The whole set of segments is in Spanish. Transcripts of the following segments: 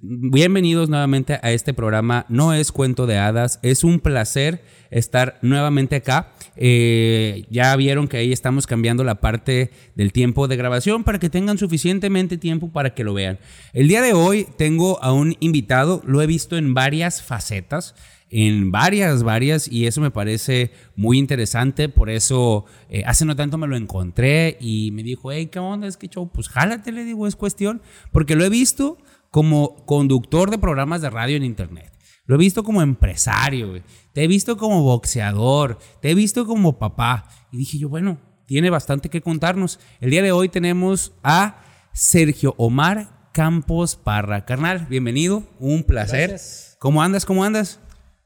Bienvenidos nuevamente a este programa. No es cuento de hadas, es un placer estar nuevamente acá. Eh, ya vieron que ahí estamos cambiando la parte del tiempo de grabación para que tengan suficientemente tiempo para que lo vean. El día de hoy tengo a un invitado, lo he visto en varias facetas en varias, varias, y eso me parece muy interesante. Por eso, eh, hace no tanto me lo encontré y me dijo, hey, ¿qué onda? Es que show, pues jálate, le digo, es cuestión, porque lo he visto como conductor de programas de radio en internet. Lo he visto como empresario, te he visto como boxeador, te he visto como papá. Y dije yo, bueno, tiene bastante que contarnos. El día de hoy tenemos a Sergio Omar Campos Parra. Carnal, bienvenido, un placer. Gracias. ¿Cómo andas? ¿Cómo andas?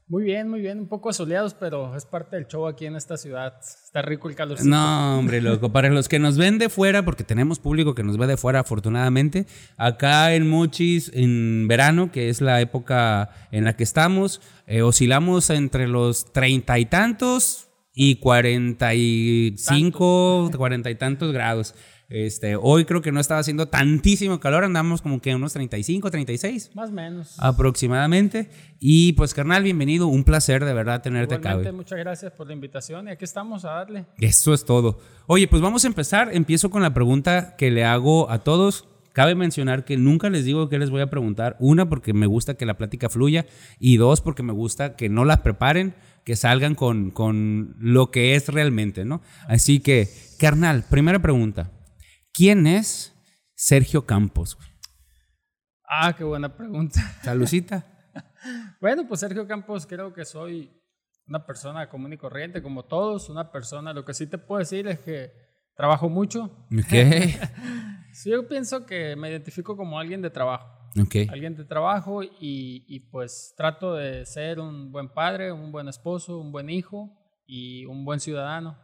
Muy bien, muy bien, un poco asoleados, pero es parte del show aquí en esta ciudad. Está rico el calorcito. No, hombre, loco. Para los que nos ven de fuera, porque tenemos público que nos ve de fuera, afortunadamente, acá en Mochis, en verano, que es la época en la que estamos, eh, oscilamos entre los treinta y tantos y cuarenta y cinco, cuarenta y tantos grados. Este, hoy creo que no estaba haciendo tantísimo calor, andamos como que unos 35, 36 Más o menos. aproximadamente. Y pues, carnal, bienvenido. Un placer de verdad tenerte acá. Igualmente, güey. muchas gracias por la invitación y aquí estamos a darle. Eso es todo. Oye, pues vamos a empezar. Empiezo con la pregunta que le hago a todos. Cabe mencionar que nunca les digo qué les voy a preguntar. Una, porque me gusta que la plática fluya. Y dos, porque me gusta que no las preparen, que salgan con, con lo que es realmente, ¿no? Así que, carnal, primera pregunta. ¿Quién es Sergio Campos? Ah, qué buena pregunta. Salucita. Bueno, pues Sergio Campos, creo que soy una persona común y corriente, como todos, una persona. Lo que sí te puedo decir es que trabajo mucho. Ok. Sí, yo pienso que me identifico como alguien de trabajo. Ok. alguien de trabajo y, y, pues trato de ser un buen padre, un buen esposo, un buen hijo y un buen ciudadano.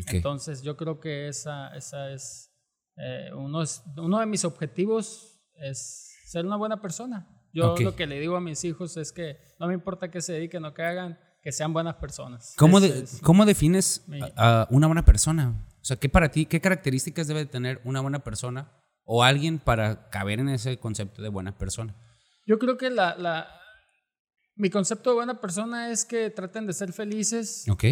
Ok. Entonces yo creo que esa, esa es, eh, uno es uno de mis objetivos es ser una buena persona. Yo lo que le digo a mis hijos es que no me importa qué se dediquen o qué hagan, que sean buenas personas. ¿Cómo, de- es- ¿Cómo defines mi- a, una buena persona? O sea, ¿qué para ti, qué características debe tener una buena persona o alguien para caber en ese concepto de buena persona? Yo creo que la, la, mi concepto de buena persona es que traten de ser felices Ok.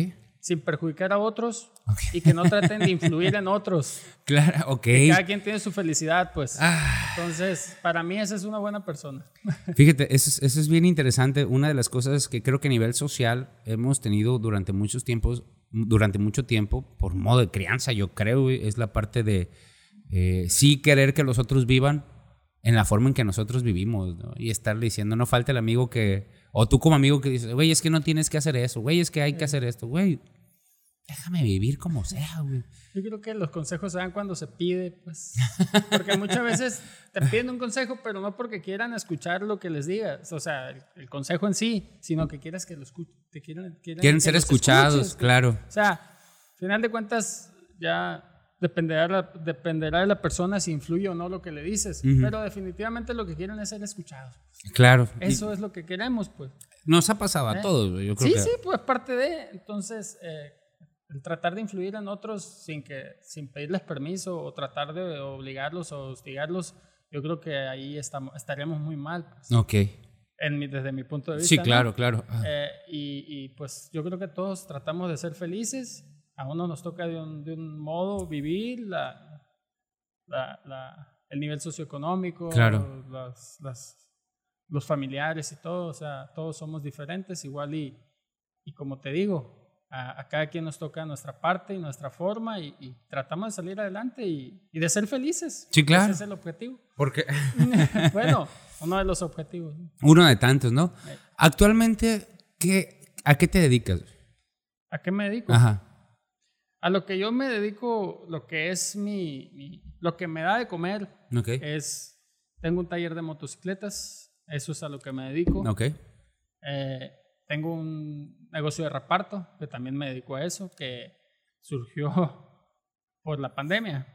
Sin perjudicar a otros y que no traten de influir en otros. Claro, ok. Cada quien tiene su felicidad, pues. Ah, Entonces, para mí esa es una buena persona. fíjate, eso es, eso es bien interesante. Una de las cosas que creo que a nivel social hemos tenido durante muchos tiempos, durante mucho tiempo, por modo de crianza, yo creo, es la parte de eh, sí querer que los otros vivan en la forma en que nosotros vivimos, ¿no? Y estarle diciendo, no falta el amigo que, o tú como amigo que dices, güey, es que no tienes que hacer eso, güey, es que hay que hacer esto, güey, déjame vivir como sea, güey. Yo creo que los consejos se dan cuando se pide, pues. Porque muchas veces te piden un consejo, pero no porque quieran escuchar lo que les digas. O sea, el, el consejo en sí, sino que quieras que lo escuchen. Quieren, quieren, Quieren que ser escuchados, escuches, que- claro. O sea, al final de cuentas, ya dependerá, la- dependerá de la persona si influye o no lo que le dices. Pero definitivamente lo que quieren es ser escuchados. Claro. Y Eso es lo que queremos, pues. nos ha pasado a ¿Eh? todos, yo creo Sí, que sí, pues parte de. Entonces, eh, el tratar de influir en otros sin, que, sin pedirles permiso o tratar de obligarlos o hostigarlos, yo creo que ahí estamos, estaríamos muy mal, pues, Ok. en mi- desde mi punto de vista. Sí, ¿no? claro, claro. Ah, Eh, y, y, pues yo creo que todos tratamos de ser felices. A uno nos toca de un, de un modo vivir la, la- la- el nivel socioeconómico, Claro. las- las- los familiares y todo. O sea, todos somos diferentes igual y, y como te digo, a, a cada quien nos toca nuestra parte y nuestra forma y, y tratamos de salir adelante y, y de ser felices. Sí, claro. Ese es el objetivo. Porque bueno, uno de los objetivos. ¿no? uno de tantos, ¿no? Actualmente, ¿qué, ¿a qué te dedicas? ¿A qué me dedico? Ajá. A lo que yo me dedico, lo que es mi, mi- lo que me da de comer Ok. es, tengo un taller de motocicletas, eso es a lo que me dedico. Ok. Eh, tengo un negocio de reparto que también me dedico a eso, que surgió por la pandemia.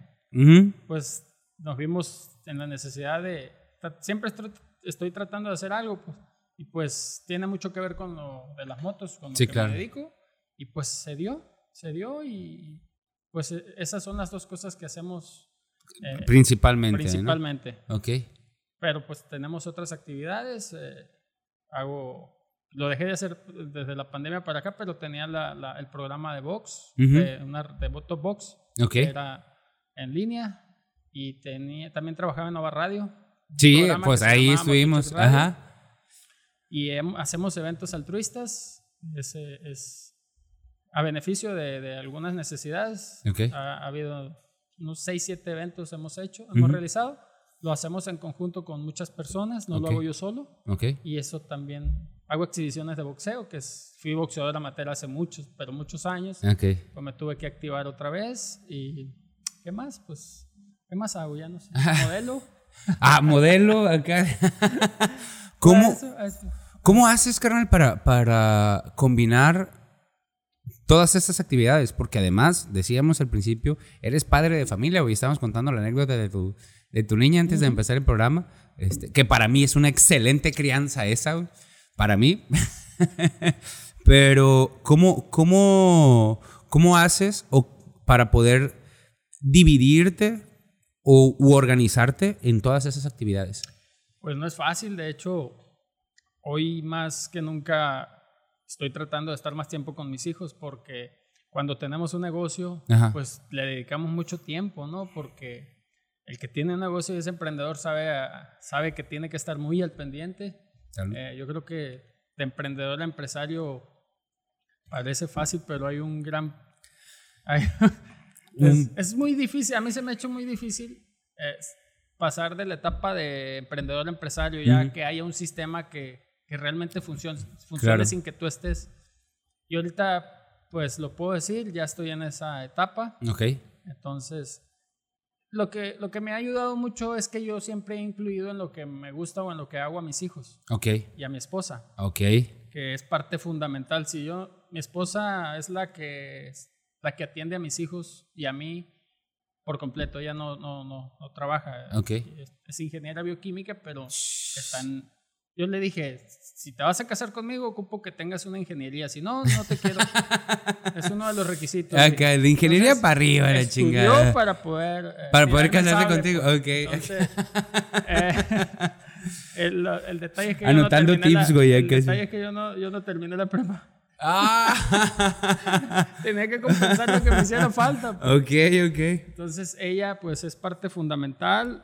Pues nos vimos en la necesidad de... Siempre estoy, estoy tratando de hacer algo, pues, y pues tiene mucho que ver con lo de las motos, con lo Sí, que claro. me dedico, y pues se dio, se dio, y pues e- esas son las dos cosas que hacemos eh, Principalmente. ¿no? principalmente. Ok. Pero pues tenemos otras actividades. eh, hago, lo dejé de hacer desde la pandemia para acá, pero tenía la- la- el programa de box, Ujú. de, una, de Voto Box, Ok. que era en línea. Y tenía, también trabajaba en Nova Radio. Sí, pues ahí estuvimos. Ajá. Y hacemos eventos altruistas. Ese es a beneficio de, de algunas necesidades. Ok. Ha, ha habido unos 6, 7 eventos hemos hecho, hemos realizado. Lo hacemos en conjunto con muchas personas, no lo hago yo solo. Y eso también. Hago exhibiciones de boxeo, que es, fui boxeador amateur hace muchos, pero muchos años. Pues me tuve que activar otra vez. ¿Y qué más? Pues, ¿qué más hago? Ya no sé. Modelo. Ah, modelo acá. ¿Cómo, Eso, eso. ¿Cómo haces, carnal, para, para combinar todas estas actividades? Porque además, decíamos al principio, eres padre de familia, güey. Estábamos contando la anécdota de tu, de tu niña antes de empezar el programa. Este, que para mí es una excelente crianza esa, güey. Para mí. Pero, ¿cómo, cómo, cómo haces o para poder dividirte o u organizarte en todas esas actividades? Pues no es fácil, de hecho, hoy más que nunca estoy tratando de estar más tiempo con mis hijos porque cuando tenemos un negocio, Ajá. pues le dedicamos mucho tiempo, ¿no? Porque el que tiene un negocio y es emprendedor sabe, a- sabe que tiene que estar muy al pendiente. Eh, yo creo que de emprendedor a empresario parece fácil, pero hay un gran... hay- es, es muy difícil, a mí se me ha hecho muy difícil eh, pasar de la etapa de emprendedor a empresario, ya Ujú. que haya un sistema que, que realmente funcione, funcione Claro. sin que tú estés. Y ahorita, pues lo puedo decir, ya estoy en esa etapa. Ok. Entonces, lo que, lo que me ha ayudado mucho es que yo siempre he incluido en lo que me gusta o en lo que hago a mis hijos Ok. y a mi esposa, Ok. que es parte fundamental. Si yo, mi esposa es la que, la que atiende a mis hijos y a mí por completo, ella no, no, no, no trabaja. Ok. Es, es ingeniera bioquímica, pero está en- Yo le dije, si te vas a casar conmigo, ocupo que tengas una ingeniería. Si no, no te quiero. es uno de los requisitos. Acá, de ingeniería Entonces, para arriba, la chingada. para poder... eh, Para poder casarse contigo, ok. Entonces, eh, el, el detalle es que Anotando yo no tips, güey, El sí. detalle es que yo no, yo no terminé la prepa. Ah. Tenía que compensar lo que me hiciera falta. pues. ok, ok. Entonces ella pues es parte fundamental,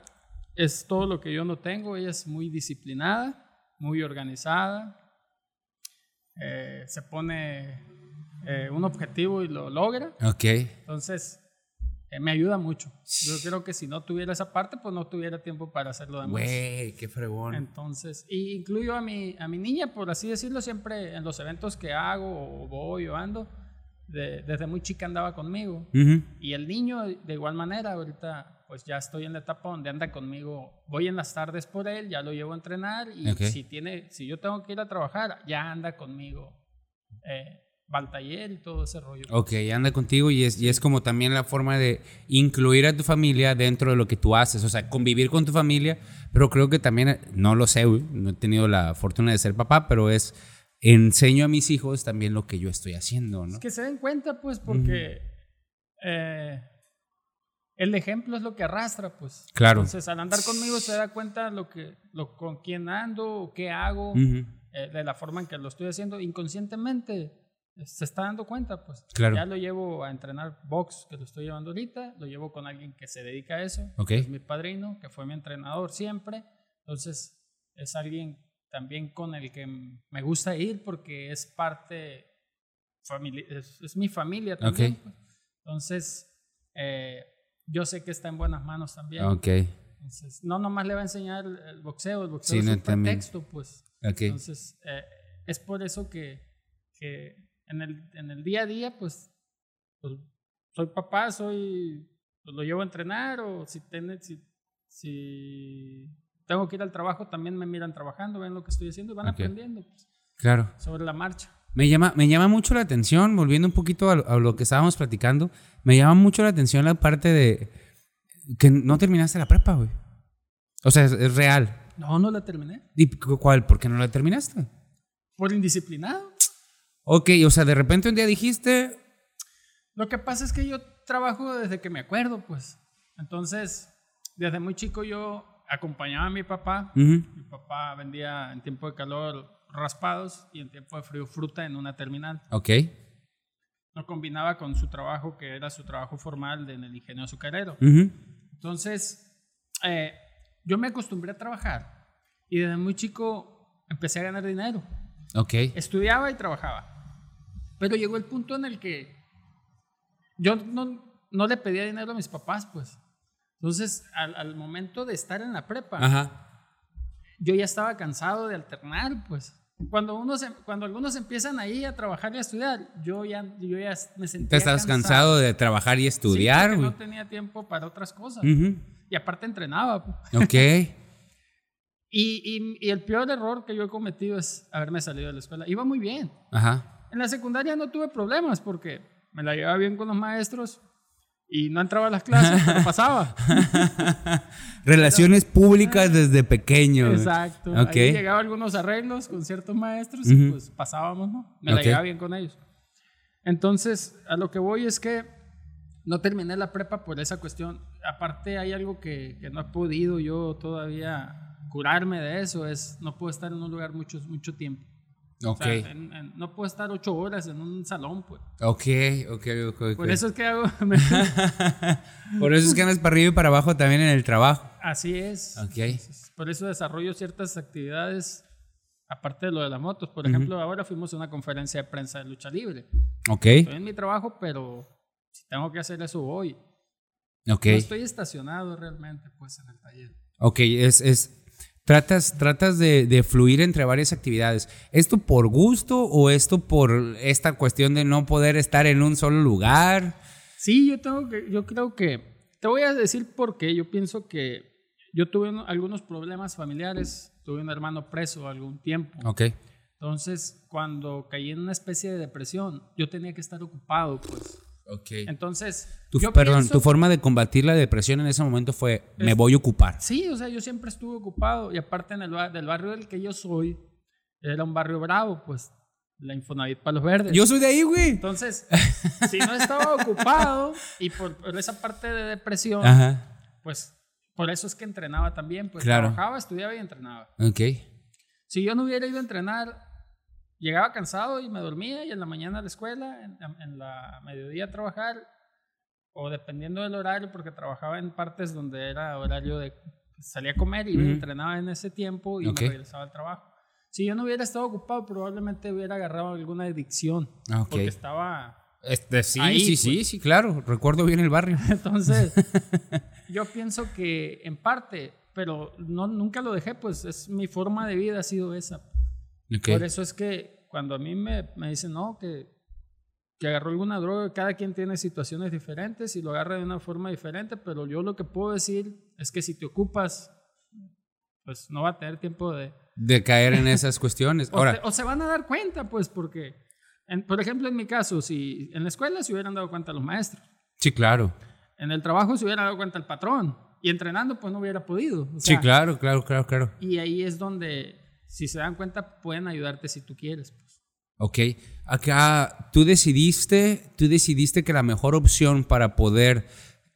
es todo lo que yo no tengo, ella es muy disciplinada, muy organizada, eh, se pone eh, un objetivo y lo logra, Ok. entonces eh, me ayuda mucho. Yo creo que si no tuviera esa parte pues no tuviera tiempo para hacer lo demás. Güey, qué fregón. Entonces, y incluyo a mi, a mi niña, por así decirlo, siempre en los eventos que hago o voy o ando, de- desde muy chica andaba conmigo. Ujú. Y el niño, de igual manera, ahorita pues ya estoy en la etapa donde anda conmigo. Voy en las tardes por él, ya lo llevo a entrenar y si, tiene, si yo tengo que ir a trabajar, ya anda conmigo. Eh, va al taller y todo ese rollo. Ok, anda contigo y es, y es como también la forma de incluir a tu familia dentro de lo que tú haces, o sea, convivir con tu familia, pero creo que también, no lo sé, no he tenido la fortuna de ser papá, pero es, enseño a mis hijos también lo que yo estoy haciendo, ¿no? Es que se den cuenta, pues, porque eh, el ejemplo es lo que arrastra, pues. Claro. Entonces, al andar conmigo se da cuenta lo que, lo, con quién ando, qué hago, Ujú. eh, de la forma en que lo estoy haciendo, inconscientemente eh, se está dando cuenta, pues. Claro. Ya lo llevo a entrenar box, que lo estoy llevando ahorita, lo llevo con alguien que se dedica a eso, Ok. que es mi padrino, que fue mi entrenador siempre. Entonces, es alguien también con el que me gusta ir porque es parte, es, es mi familia también. Ok. pues. Entonces, eh, yo sé que está en buenas manos también. Ok, Entonces, no nomás le va a enseñar el, el boxeo, el boxeo Sí, es no, un pretexto, pues. ok. Entonces, eh, es por eso que, que en, el, en el día a día, pues, pues, soy papá, soy, pues, lo llevo a entrenar o si, si, si tengo que ir al trabajo, también me miran trabajando, ven lo que estoy haciendo y van aprendiendo. pues. Claro. sobre la marcha. Me llama, me llama mucho la atención, volviendo un poquito a, lo- a lo que estábamos platicando, me llama mucho la atención la parte de que no terminaste la prepa, güey. O sea, es, es real. No, no la terminé. ¿Y cu- cuál? ¿Por qué no la terminaste? Por indisciplinado. Ok, o sea, de repente un día dijiste, Lo que pasa es que yo trabajo desde que me acuerdo, pues. Entonces, desde muy chico yo acompañaba a mi papá. ujú, Mi papá vendía en tiempo de calor raspados y en tiempo de frío fruta en una terminal. ok, Lo combinaba con su trabajo, que era su trabajo formal de- en el ingenio azucarero. Entonces, eh, yo me acostumbré a trabajar y desde muy chico empecé a ganar dinero. ok, Estudiaba y trabajaba. Pero llegó el punto en el que yo no, no le pedía dinero a mis papás, pues. Entonces, al, al momento de estar en la prepa, ajá, yo ya estaba cansado de alternar, pues. Cuando, uno se- cuando algunos empiezan ahí a trabajar y a estudiar, yo ya, yo ya me sentía te estás cansado de trabajar y Sí, estudiar, porque güey. no tenía tiempo para otras cosas. Ujú, Y aparte entrenaba. Ok, Y, y- y el peor error que yo he cometido es haberme salido de la escuela. Iba muy bien. ajá, En la secundaria no tuve problemas porque me la llevaba bien con los maestros y no entraba a las clases, pero pasaba. relaciones públicas desde pequeño. Exacto. Ok. Ahí llegaba algunos arreglos con ciertos maestros y Ujú. pues pasábamos, ¿no? Me la Ok. llevaba bien con ellos. Entonces, a lo que voy es que no terminé la prepa por esa cuestión. Aparte, hay algo que, que no he podido yo todavía curarme de eso, es no puedo estar en un lugar mucho, mucho tiempo. O Ok, sea, en- en- no puedo estar ocho horas en un salón, pues. ok, ok, ok. ok. Por eso es que hago... Por eso es que andas para arriba y para abajo también en el trabajo. Así es. Ok. Por eso desarrollo ciertas actividades, aparte de lo de las motos. Por ejemplo, ahora fuimos a una conferencia de prensa de lucha libre. Ok, Estoy en mi trabajo, pero si tengo que hacer eso, voy. ok. No estoy estacionado realmente, pues, en el taller. Ok, es, es tratas, tratas de, de fluir entre varias actividades. ¿Esto por gusto o esto por esta cuestión de no poder estar en un solo lugar? Sí, yo tengo que, yo creo que, te voy a decir por qué. Yo pienso que yo tuve un- algunos problemas familiares. Tuve un hermano preso algún tiempo. Ok, Entonces, cuando caí en una especie de depresión, yo tenía que estar ocupado, pues. Ok. Entonces, Tu, yo perdón, pienso- tu forma de combatir la depresión en ese momento fue, me Es- voy a ocupar. Sí, o sea, yo siempre estuve ocupado y aparte en el del barrio del que yo soy, era un barrio bravo, pues, la Infonavit para los verdes. Yo soy de ahí, güey. Entonces, si no estaba ocupado y por, por esa parte de depresión, Ajá, pues, por eso es que entrenaba también, pues, Claro. trabajaba, estudiaba y entrenaba. ok. Si yo no hubiera ido a entrenar, llegaba cansado y me dormía y en la mañana a la escuela, en, en la mediodía a trabajar, o dependiendo del horario, porque trabajaba en partes donde era horario de salía a comer y Ujú. entrenaba en ese tiempo y Ok. me regresaba al trabajo. Si yo no hubiera estado ocupado, probablemente hubiera agarrado alguna adicción, Ah, Ok. porque estaba... Este, sí, Ahí, sí, sí, pues. sí, claro. Recuerdo bien el barrio. Entonces, yo pienso que en parte, pero no, nunca lo dejé, pues es mi forma de vida ha sido esa. Ok. Por eso es que cuando a mí me, me dicen, no, que, que agarró alguna droga, cada quien tiene situaciones diferentes y lo agarra de una forma diferente, pero yo lo que puedo decir es que si te ocupas, pues no va a tener tiempo de... De caer en esas cuestiones. O, Ahora, te- o se van a dar cuenta, pues, porque, en- por ejemplo, en mi caso, si en la escuela se hubieran dado cuenta los maestros, sí, claro. en el trabajo se hubiera dado cuenta el patrón, y entrenando, pues no hubiera podido. O Sí, sea, claro, claro, claro, claro. Y ahí es donde, si se dan cuenta, pueden ayudarte si tú quieres. Pues. Ok, acá tú decidiste, tú decidiste que la mejor opción para poder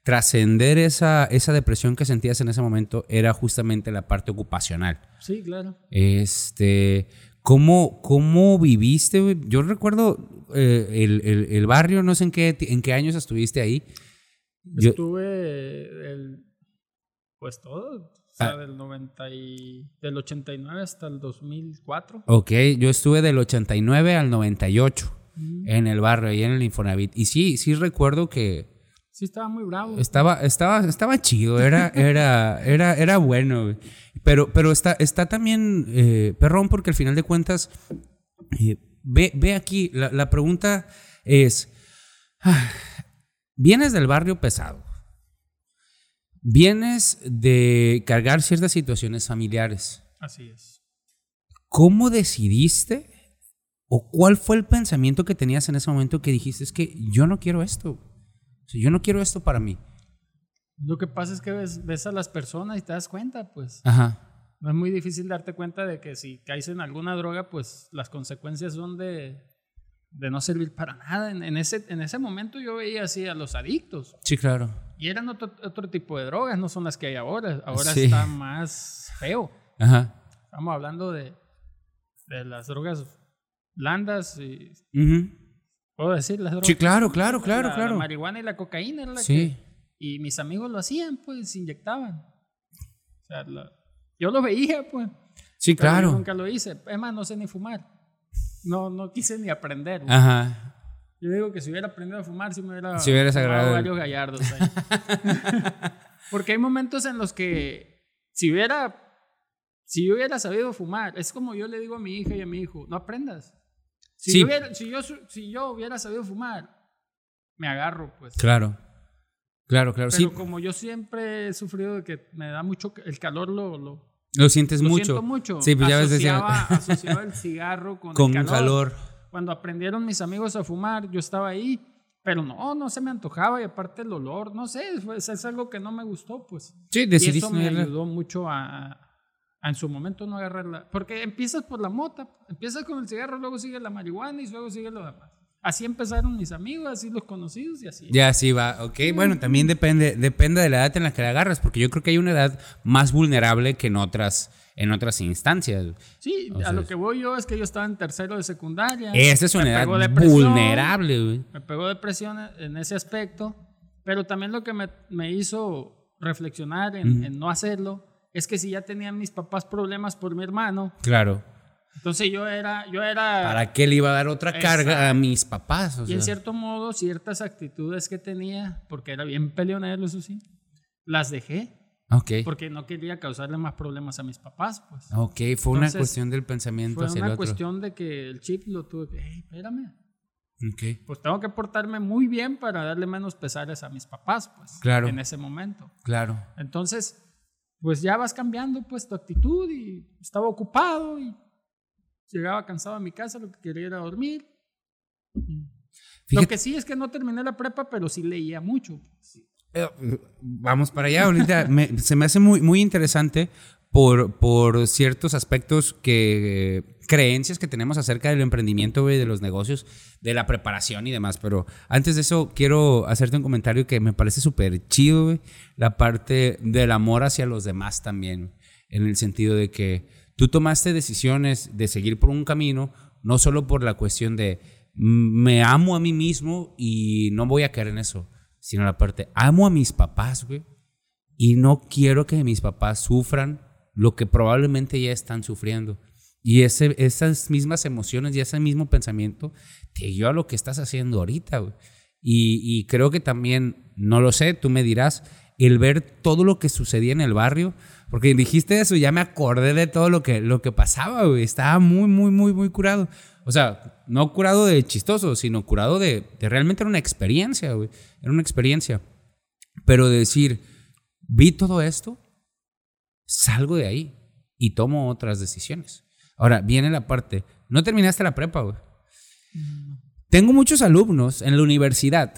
trascender esa, esa depresión que sentías en ese momento era justamente la parte ocupacional. Sí, claro. Este, ¿cómo, cómo viviste? Yo recuerdo eh, el, el- el barrio, no sé en qué, en qué años estuviste ahí. Yo- Estuve el, pues todo, sea, Ah. del 90 y, del 89 hasta el 2004. ok, yo estuve del 89 al 98 Mm. en el barrio, ahí en el Infonavit. Y sí, sí recuerdo que Sí, estaba muy bravo. Estaba, estaba, estaba chido, era, era, era, era bueno. Pero, pero está, está también eh, perrón porque al final de cuentas, eh, ve, ve aquí, la, la pregunta es, ah, vienes del barrio pesado, vienes de cargar ciertas situaciones familiares. Así es. ¿Cómo decidiste ¿O cuál fue el pensamiento que tenías en ese momento que dijiste, es que yo no quiero esto? O sea, yo no quiero esto para mí. Lo que pasa es que ves, ves a las personas y te das cuenta, pues. Ajá. No es muy difícil darte cuenta de que si caes en alguna droga, pues las consecuencias son de, de no servir para nada. En, en ese, en ese momento yo veía así a los adictos. Sí, claro. Y eran otro, otro tipo de drogas, no son las que hay ahora. Ahora Sí. está más feo. Ajá. Estamos hablando de, de las drogas blandas y... Ujú. ¿Puedo decir las drogas? Sí, claro, claro, claro, La- claro. La marihuana y la cocaína era la Sí. que... Y mis amigos lo hacían, pues, se inyectaban. O sea, la- yo lo veía, pues. Sí, claro. nunca lo hice. Es más, no sé ni fumar. No, no quise ni aprender. güey. Ajá. Yo digo que si hubiera aprendido a fumar, si me hubiera Si hubieras agarrado varios gallardos ahí. Porque hay momentos en los que si hubiera, si yo hubiera sabido fumar, es como yo le digo a mi hija y a mi hijo, no aprendas. Si, Sí. yo, hubiera, si, yo, si yo hubiera sabido fumar, me agarro, pues. Claro. Claro, claro. Pero sí. como yo siempre he sufrido de que me da mucho, el calor lo, lo, Lo sientes lo mucho. siento mucho. Sí, pues ya ves, decía- asociaba, el cigarro con, Con el calor. Cuando aprendieron mis amigos a fumar, yo estaba ahí, pero no, no se me antojaba y aparte el olor, no sé, fue- es algo que no me gustó, pues. Sí, Y decidiste eso me no ayudó mucho a, a en su momento no agarrarla. Porque empiezas por la mota, empiezas con el cigarro, luego sigue la marihuana y luego sigue lo demás. Así empezaron mis amigos, así los conocidos y así. Ya, sí va, ok. Bueno, también depende, depende de la edad en la que la agarras, porque yo creo que hay una edad más vulnerable que en otras, en otras instancias. Sí, a lo que voy yo es que yo estaba en tercero de secundaria. Esa es una edad vulnerable, güey. Me pegó depresión en ese aspecto, pero también lo que me, me hizo reflexionar en, en no hacerlo es que si ya tenían mis papás problemas por mi hermano, Claro. Entonces yo era, yo era, ¿Para qué le iba a dar otra carga a mis papás? O y en sea, cierto modo ciertas actitudes que tenía, porque era bien peleonero, eso sí, las dejé ok. porque no quería causarle más problemas a mis papás, pues. Ok, fue una Entonces, cuestión del pensamiento Fue hacia el una otro. cuestión de que el chip lo tuve que, "Ey, espérame, Ok, pues tengo que portarme muy bien para darle menos pesares a mis papás, pues, Claro. en ese momento. claro. Entonces, pues ya vas cambiando pues tu actitud y estaba ocupado y llegaba cansado a mi casa, lo que quería era dormir. Lo que sí es que no terminé la prepa, pero sí leía mucho. Eh, Vamos para allá ahorita. Me- se me hace muy, muy interesante por, por ciertos aspectos que creencias que tenemos acerca del emprendimiento, de los negocios, de la preparación y demás. Pero antes de eso, quiero hacerte un comentario que me parece súper chido. La parte del amor hacia los demás también. En el sentido de que tú tomaste decisiones de seguir por un camino, no solo por la cuestión de "Mm, me amo a mí mismo y no voy a caer en eso, sino la parte amo a mis papás, güey, y no quiero que mis papás sufran lo que probablemente ya están sufriendo. Y ese, esas mismas emociones y ese mismo pensamiento te guió a lo que estás haciendo ahorita, güey. Y, y creo que también, no lo sé, tú me dirás, el ver todo lo que sucedía en el barrio, porque dijiste eso, ya me acordé de todo lo que, lo que pasaba, güey. Estaba muy, muy, muy, muy curado. O sea, no curado de chistoso, sino curado de, de realmente era una experiencia, güey. Era una experiencia. Pero de decir, vi todo esto, salgo de ahí y tomo otras decisiones. Ahora, viene la parte, no terminaste la prepa, güey. Tengo muchos alumnos en la universidad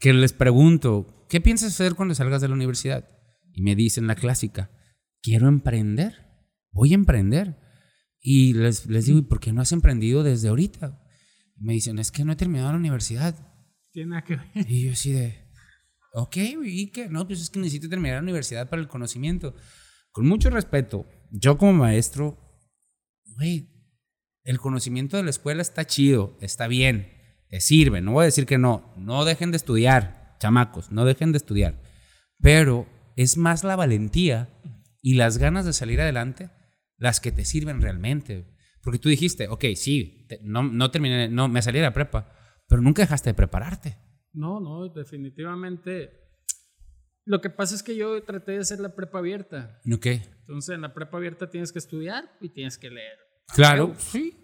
que les pregunto, ¿qué piensas hacer cuando salgas de la universidad? Y me dicen la clásica, quiero emprender, voy a emprender. Y les, les digo, ¿y por qué no has emprendido desde ahorita? Y me dicen, es que no he terminado la universidad. Tiene nada que ver. Y yo así de, ok, ¿y qué? No, pues es que necesito terminar la universidad para el conocimiento. Con mucho respeto, yo como maestro, güey, el conocimiento de la escuela está chido, está bien, te sirve, no voy a decir que no, no dejen de estudiar, chamacos, no dejen de estudiar, pero es más la valentía y las ganas de salir adelante las que te sirven realmente. Porque tú dijiste, ok, sí, te- no, no terminé, no, me salí de la prepa, pero nunca dejaste de prepararte. No, no, definitivamente. Lo que pasa es que yo traté de hacer la prepa abierta. Ok. Entonces, en la prepa abierta tienes que estudiar y tienes que leer. Claro, sí.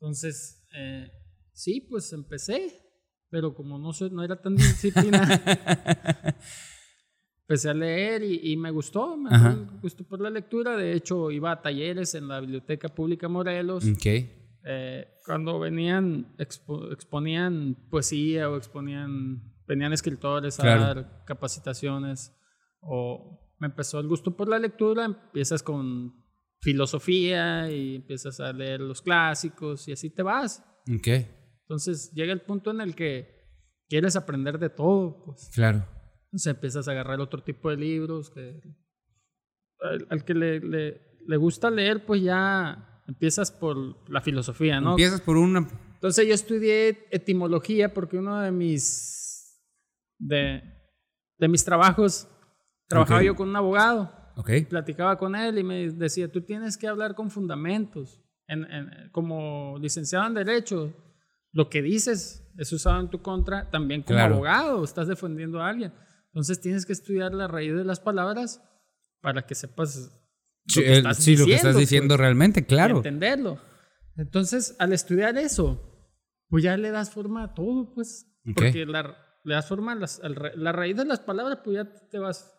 Entonces, eh, sí, pues empecé, pero como no, soy, no era tan disciplina, empecé a leer y, y me gustó, me Ajá. gustó por la lectura. De hecho, iba a talleres en la Biblioteca Pública Morelos Ok. Eh, cuando venían, expo- exponían poesía o exponían, venían escritores a Claro. dar capacitaciones o me empezó el gusto por la lectura, empiezas con filosofía y empiezas a leer los clásicos y así te vas. Ok, Entonces llega el punto en el que quieres aprender de todo, pues. claro. Entonces empiezas a agarrar otro tipo de libros que al, al que le, le- le gusta leer, pues ya empiezas por la filosofía, ¿no? Empiezas por una... Entonces yo estudié etimología porque uno de mis de, de mis trabajos trabajaba Ok. yo con un abogado, Ok, platicaba con él y me decía, tú tienes que hablar con fundamentos. En- en- como licenciado en Derecho, lo que dices es usado en tu contra, también como Claro. abogado, estás defendiendo a alguien. Entonces tienes que estudiar la raíz de las palabras para que sepas sí, lo que estás sí, lo que estás pues, diciendo realmente, y claro. entenderlo. Entonces, al estudiar eso, pues ya le das forma a todo, pues. Ok. Porque la, le das forma a las- la raíz de las palabras, pues ya te vas.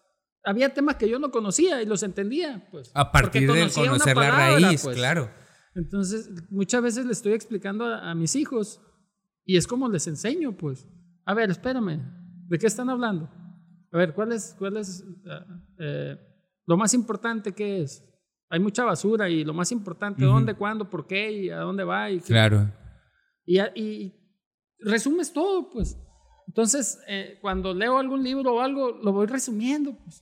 Había temas que yo no conocía y los entendía, pues. A partir de conocer la palabra, raíz, pues. claro. Entonces, muchas veces le estoy explicando a, a mis hijos y es como les enseño, pues. A ver, espérame, ¿de qué están hablando? A ver, ¿cuál es, cuál es ah, eh, lo más importante que es? Hay mucha basura y lo más importante, Ujú. ¿dónde, cuándo, por qué y a dónde va? Y, qué- Claro. y, y resumes todo, pues. Entonces, eh, cuando leo algún libro o algo, lo voy resumiendo, pues.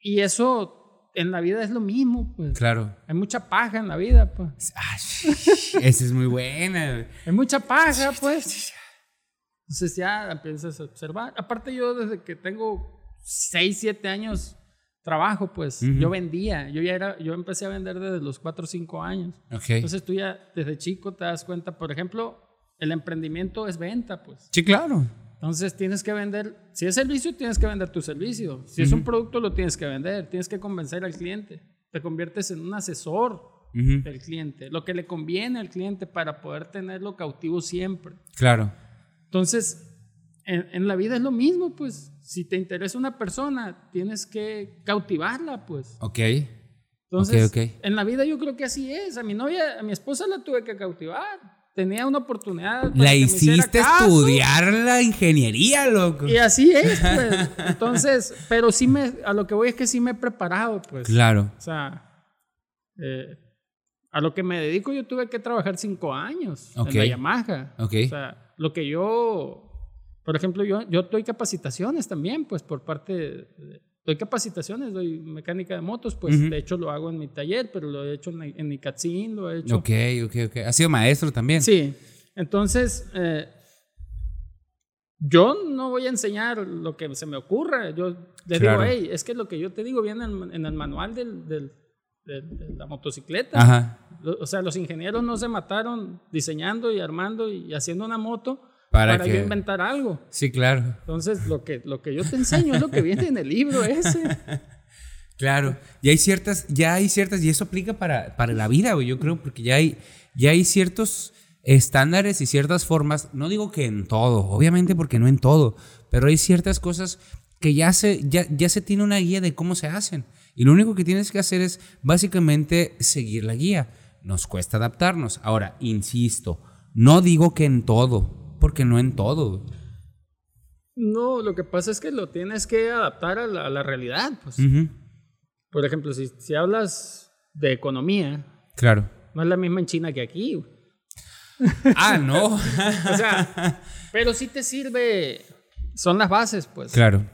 Y eso en la vida es lo mismo, pues. Claro. Hay mucha paja en la vida, pues. Ah, esa es muy buena. Hay mucha paja, pues. Entonces ya empiezas a observar. Aparte yo desde que tengo 6, 7 años trabajo, pues yo vendía. Yo ya era, yo empecé a vender desde los 4 o 5 años. Ok. Entonces tú ya desde chico te das cuenta, por ejemplo, el emprendimiento es venta, pues. Sí, claro. Entonces tienes que vender, si es servicio, tienes que vender tu servicio. Si es un producto, lo tienes que vender. Tienes que convencer al cliente. Te conviertes en un asesor Ujú, del cliente. Lo que le conviene al cliente para poder tenerlo cautivo siempre. Claro. Entonces, en, en la vida es lo mismo, pues. Si te interesa una persona, tienes que cautivarla, pues. Ok. Entonces, Ok, ok. en la vida yo creo que así es. A mi novia, a mi esposa la tuve que cautivar. Tenía una oportunidad. para La que hiciste estudiar la ingeniería, loco. Y así es, pues. Entonces, pero sí me, a lo que voy es que sí me he preparado, pues. Claro. O sea, eh, a lo que me dedico yo tuve que trabajar cinco años en la Yamaha. Ok. O sea, lo que yo, por ejemplo, yo, yo doy capacitaciones también, pues por parte, de- doy capacitaciones, doy mecánica de motos, pues de hecho lo hago en mi taller, pero lo he hecho en, en Nicatzin, lo he hecho. Ok, ok, ok. Ha sido maestro también. Sí, entonces eh, yo no voy a enseñar lo que se me ocurra. Yo le Claro. digo, hey, es que lo que yo te digo viene en, en el manual del, del- de la motocicleta. Ajá. O sea, los ingenieros no se mataron diseñando y armando y haciendo una moto Para para, que- yo inventar algo. Sí, claro. Entonces, lo que, lo que yo te enseño es lo que viene en el libro ese. Claro. Y hay ciertas, ya hay ciertas, y eso aplica para, para la vida, güey, yo creo, porque ya hay, ya hay ciertos estándares y ciertas formas, no digo que en todo, obviamente porque no en todo, pero hay ciertas cosas que ya se, ya, ya se tiene una guía de cómo se hacen. Y lo único que tienes que hacer es básicamente seguir la guía. Nos cuesta adaptarnos. Ahora, insisto, no digo que en todo, porque no en todo. No, lo que pasa es que lo tienes que adaptar a la, a la realidad. Pues. Por ejemplo, si, si hablas de economía, Claro. no es la misma en China que aquí. güey. Ah, no. O sea, pero sí te sirve, son las bases, pues. claro.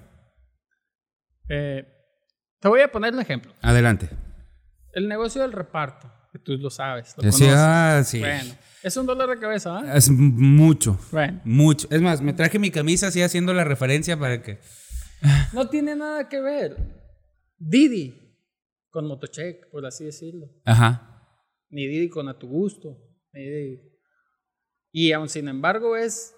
Eh, te voy a poner un ejemplo. Adelante. El negocio del reparto, que tú lo sabes, lo conoces. ah, sí. Bueno, es un dolor de cabeza, ¿ah? Es mucho. Bueno, Mucho. Es más, me traje mi camisa así haciendo la referencia para que. no tiene nada que ver. Didi con Motocheck, por así decirlo. Ajá. Ni Didi con A Tu Gusto. ni Didi. Y aun sin embargo es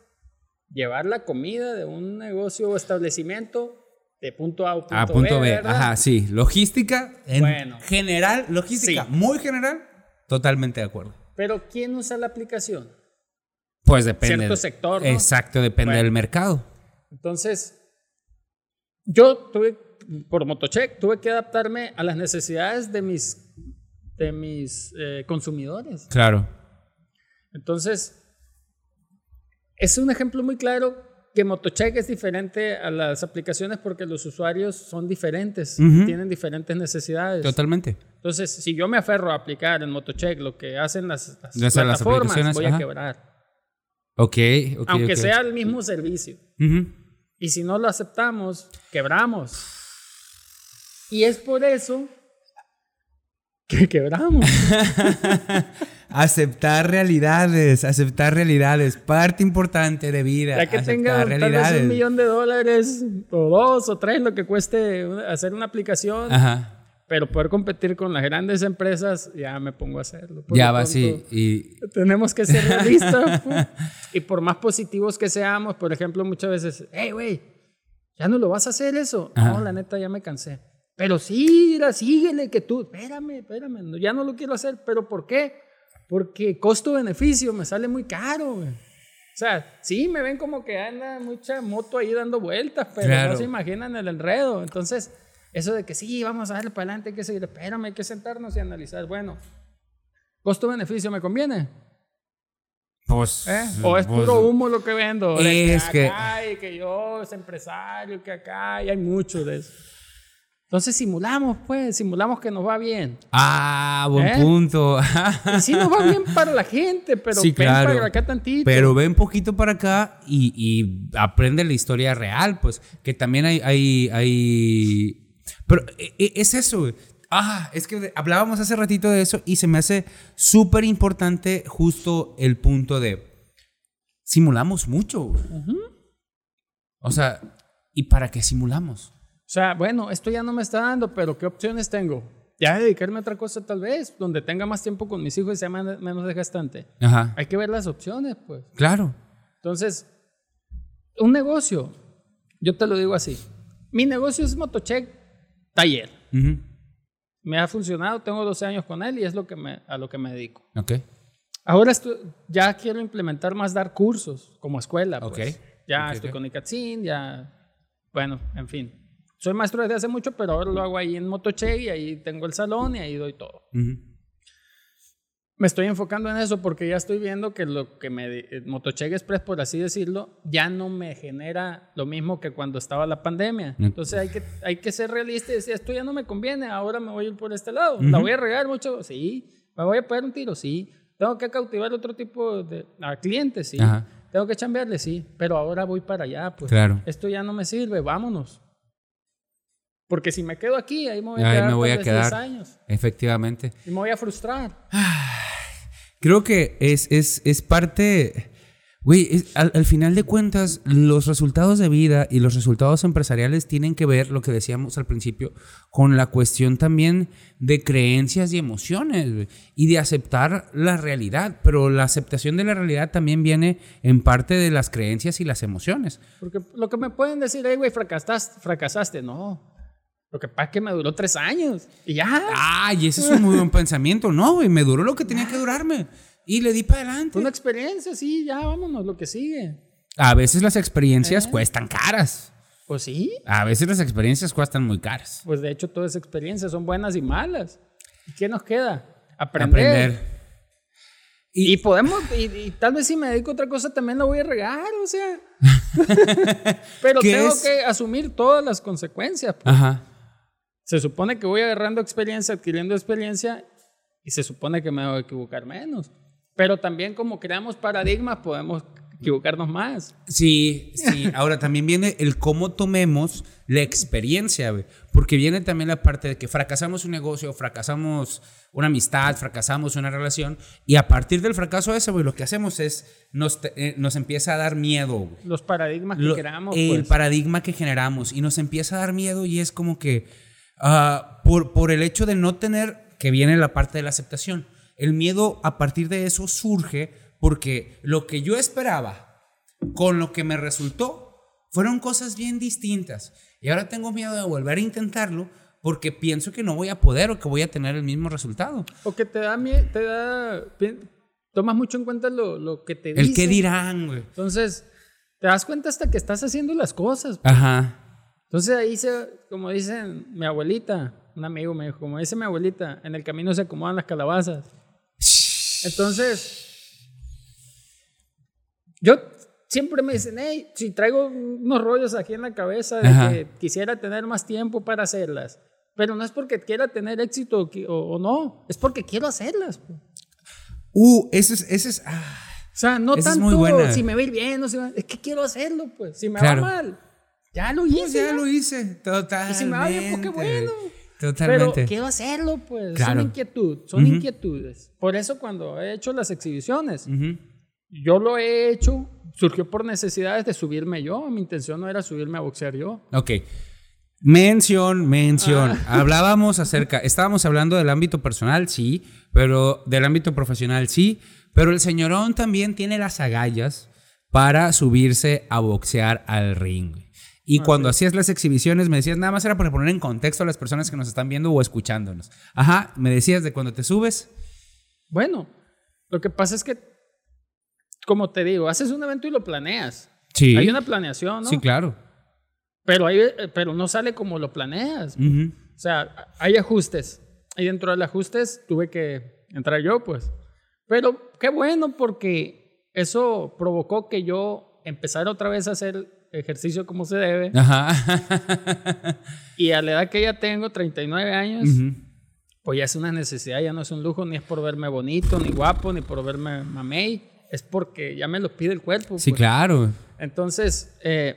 llevar la comida de un negocio o establecimiento de punto A a punto, A punto B. Ajá, sí. Logística. En Bueno. general, logística Sí. muy general. Totalmente de acuerdo. Pero ¿quién usa la aplicación? Pues depende. Cierto sector, ¿no? Exacto, depende Bueno. del mercado. Entonces, yo tuve, por Motocheck, tuve que adaptarme a las necesidades de mis, de mis eh, consumidores. Claro. Entonces, es un ejemplo muy claro que Motocheck es diferente a las aplicaciones porque los usuarios son diferentes, Ujú. tienen diferentes necesidades. Totalmente. Entonces, si yo me aferro a aplicar en Motocheck lo que hacen las, las Las- las plataformas, aplicaciones, voy ajá. a quebrar. Ok, ok. Aunque ok. sea el mismo servicio. Ujú. Y si no lo aceptamos, quebramos. Y es por eso que quebramos. Aceptar realidades, aceptar realidades, parte importante de vida. Ya que tenga tal vez un millón de dólares, o dos, o tres, lo que cueste hacer una aplicación, Ajá. pero poder competir con las grandes empresas, ya me pongo a hacerlo. Por Ya va, sí. Y Tenemos que ser realistas. y por más positivos que seamos, por ejemplo, muchas veces, hey, güey, ya no lo vas a hacer eso. Ajá. No, la neta, ya me cansé. Pero sí, síguele, que tú, espérame, espérame, ya no lo quiero hacer. ¿Pero por qué? Porque costo-beneficio me sale muy caro, güey. O sea, sí, me ven como que anda mucha moto ahí dando vueltas, pero Claro. no se imaginan el enredo. Entonces, eso de que sí, vamos a darle para adelante, hay que seguir, espérame, hay que sentarnos y analizar. Bueno, costo-beneficio, ¿me conviene? pues. ¿Eh? ¿O es pues, puro humo lo que vendo? Es que- acá y que yo es empresario, que acá y hay mucho de eso. Entonces simulamos, pues, simulamos que nos va bien. Ah, buen ¿Eh? punto. Y sí nos va bien para la gente, pero Sí, ven claro. para acá tantito. Pero ve un poquito para acá y, y aprende la historia real, pues, que también hay, hay, hay... Pero e- e- es eso. Ah, es que hablábamos hace ratito de eso y se me hace súper importante justo el punto de simulamos mucho. O sea, ¿y para qué simulamos? O sea, bueno, esto ya no me está dando, pero ¿qué opciones tengo? Ya dedicarme a otra cosa tal vez, donde tenga más tiempo con mis hijos y sea menos desgastante. Ajá, Hay que ver las opciones, pues. claro. Entonces, un negocio, yo te lo digo así. Mi negocio es Motocheck Taller. Me ha funcionado, tengo 12 años con él y es lo que me, a lo que me dedico. Ok. Ahora ya quiero implementar más dar cursos como escuela. Pues. Ok. Ya estoy con Icatsin, ya. Bueno, en fin. Soy maestro desde hace mucho, pero ahora lo hago ahí en Motocheck y ahí tengo el salón y ahí doy todo. Ujú. Me estoy enfocando en eso porque ya estoy viendo que lo que me eh, Motocheck Express, por así decirlo, ya no me genera lo mismo que cuando estaba la pandemia. Entonces hay que, hay que ser realista y decir, esto ya no me conviene, ahora me voy a ir por este lado. ¿La voy a regar mucho? Sí. ¿Me voy a pegar un tiro? Sí. ¿Tengo que cautivar otro tipo de a clientes? Sí. ¿Tengo que chambearle? Sí. Pero ahora voy para allá, pues. Claro. Esto ya no me sirve, vámonos. Porque si me quedo aquí, ahí me voy a Ahí quedar, me voy a quedar. 10 años. Efectivamente. Y me voy a frustrar. Creo que es, es, es parte. Güey, al, al final de cuentas, los resultados de vida y los resultados empresariales tienen que ver, lo que decíamos al principio, con la cuestión también de creencias y emociones y de aceptar la realidad. Pero la aceptación de la realidad también viene en parte de las creencias y las emociones. Porque lo que me pueden decir, hey, güey, fracasaste, fracasaste. No. Lo que pasa es que me duró tres años. Y ya. ¡Ay! Ese es un muy buen pensamiento. No, güey, me duró lo que tenía que durarme. Y le di para adelante. Fue una experiencia, sí, ya, vámonos, lo que sigue. A veces las experiencias cuestan caras. Pues sí. A veces las experiencias cuestan muy caras. Pues de hecho, todas esas experiencias son buenas y malas. ¿Y qué nos queda? Aprender. Y, podemos, y, y tal vez si me dedico a otra cosa también la voy a regar, o sea. Pero ¿Qué tengo es? que asumir todas las consecuencias. pues. Ajá. Se supone que voy agarrando experiencia, adquiriendo experiencia, y se supone que me voy a equivocar menos. Pero también como creamos paradigmas, podemos equivocarnos más. Sí, sí. Ahora también viene el cómo tomemos la experiencia, güey. Porque viene también la parte de que fracasamos un negocio, fracasamos una amistad, fracasamos una relación. Y a partir del fracaso ese, güey, lo que hacemos es nos, eh, nos empieza a dar miedo, güey. Los paradigmas que Lo- creamos. el pues. paradigma que generamos y nos empieza a dar miedo y es como que ah, por, por el hecho de no tener, que viene la parte de la aceptación, el miedo a partir de eso surge porque lo que yo esperaba con lo que me resultó fueron cosas bien distintas y ahora tengo miedo de volver a intentarlo porque pienso que no voy a poder o que voy a tener el mismo resultado. O que te da miedo, te da... Tomas mucho en cuenta lo, lo que te dicen. El qué dirán, güey. Entonces, te das cuenta hasta que estás haciendo las cosas. Ajá. Entonces ahí se, como dicen mi abuelita, un amigo me dijo, como dice mi abuelita, en el camino se acomodan las calabazas. Entonces, Yo siempre me dicen, hey, si traigo unos rollos aquí en la cabeza de Ajá. que quisiera tener más tiempo para hacerlas. Pero no es porque quiera tener éxito o, o- no, es porque quiero hacerlas. pues. Uh, ese es, ese es, ah, O sea, no tanto si me va a ir bien, o si va- es que quiero hacerlo, pues. Si me Claro. va mal, ya lo hice. pues ya ya. lo hice, totalmente. Y si me va bien, pues qué bueno. Totalmente. Pero quiero hacerlo, pues. Claro. Son inquietud, son Ujú. inquietudes. Por eso cuando he hecho las exhibiciones, Ujú. yo lo he hecho, surgió por necesidades de subirme yo. Mi intención no era subirme a boxear yo. Ok. Mención, mención. Ah. Hablábamos acerca, estábamos hablando del ámbito personal, sí, pero del ámbito profesional, sí, pero el señorón también tiene las agallas para subirse a boxear al ring. Y Ah, cuando hacías las exhibiciones me decías, nada más era para poner en contexto a las personas que nos están viendo o escuchándonos. Ajá, me decías de cuando te subes. Bueno, lo que pasa es que, como te digo, haces un evento y lo planeas. Sí. Hay una planeación, ¿no? Sí, claro. Pero, hay, eh, pero no sale como lo planeas. Ujú. O sea, hay ajustes. Y dentro de los ajustes tuve que entrar yo, pues. Pero qué bueno porque eso provocó que yo empezara otra vez a hacer ejercicio como se debe. Ajá. Y a la edad que ya tengo, 39 años, Ujú. pues ya es una necesidad, ya no es un lujo, ni es por verme bonito, ni guapo, ni por verme mamey. Es porque ya me lo pide el cuerpo. Sí, pues. claro. Entonces, eh,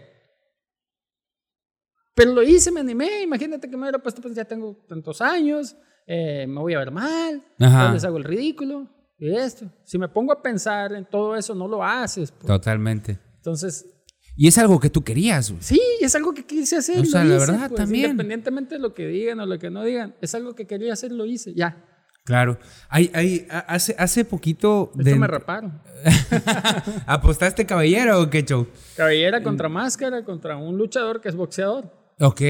pero lo hice, me animé. Imagínate que me hubiera puesto, pues ya tengo tantos años, eh, me voy a ver mal, vez hago el ridículo y esto. Si me pongo a pensar en todo eso, no lo haces. pues. Totalmente. Entonces, Y es algo que tú querías, güey. sí, es algo que quise hacer. O lo sea, la hice, verdad, pues, también. Independientemente de lo que digan o lo que no digan, es algo que quería hacer, lo hice, ya. Claro. Hay, hay, hace, hace poquito. De hecho, de- me raparon. ¿Apostaste caballero o qué show? Cabellera contra máscara, contra un luchador que es boxeador, Ok.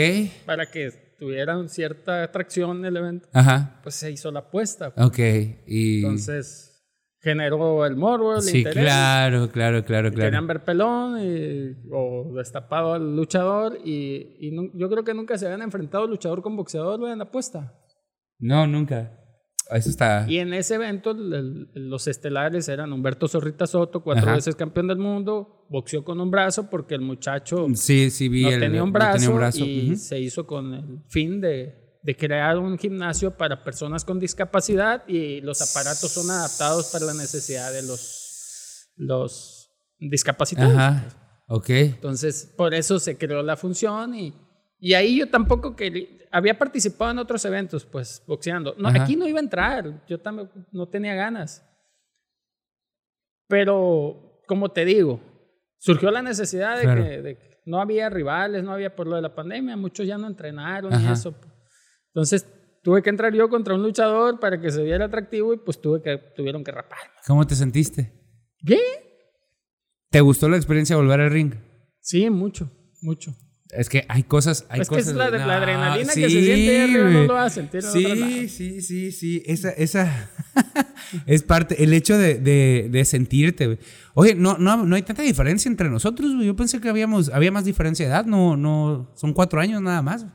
para que tuviera cierta atracción el evento. Ajá. Pues se hizo la apuesta. Ok. Y. Entonces generó el morbo, el sí, interés. claro, claro, claro, Querían claro. ver pelón y- o destapado al luchador y, y yo creo que nunca se habían enfrentado luchador con boxeador en la apuesta. No, nunca. Eso está. Y en ese evento el- el- los estelares eran Humberto Zorrita Soto, cuatro Ajá. veces campeón del mundo, boxeó con un brazo porque el muchacho Sí, sí, vi no el. tenía un no brazo, tenía un brazo. y se hizo con el fin de, de crear un gimnasio para personas con discapacidad y los aparatos son adaptados para la necesidad de los, los discapacitados. Ajá. Ok. Entonces, por eso se creó la función y, y ahí yo tampoco quería, había participado en otros eventos, pues, boxeando. No, Ajá. aquí no iba a entrar, yo también no tenía ganas. Pero, como te digo, surgió la necesidad de, Claro. que, de que no había rivales, no había por lo de la pandemia, muchos ya no entrenaron y Ajá. eso. Entonces, tuve que entrar yo contra un luchador para que se viera atractivo y pues tuve que, tuvieron que raparme. ¿Cómo te sentiste? Bien. ¿Te gustó la experiencia de volver al ring? Sí, mucho, mucho. Es que hay cosas. Hay es que es la, de- de- la No, adrenalina sí, que se siente ahí arriba no lo tiene otro lado. Sí, sí, sí, sí. Esa, esa es parte. El hecho de, de, de sentirte, güey. Oye, no, no, no hay tanta diferencia entre nosotros, güey. Yo pensé que habíamos, había más diferencia de edad. No, no. Son cuatro años nada más.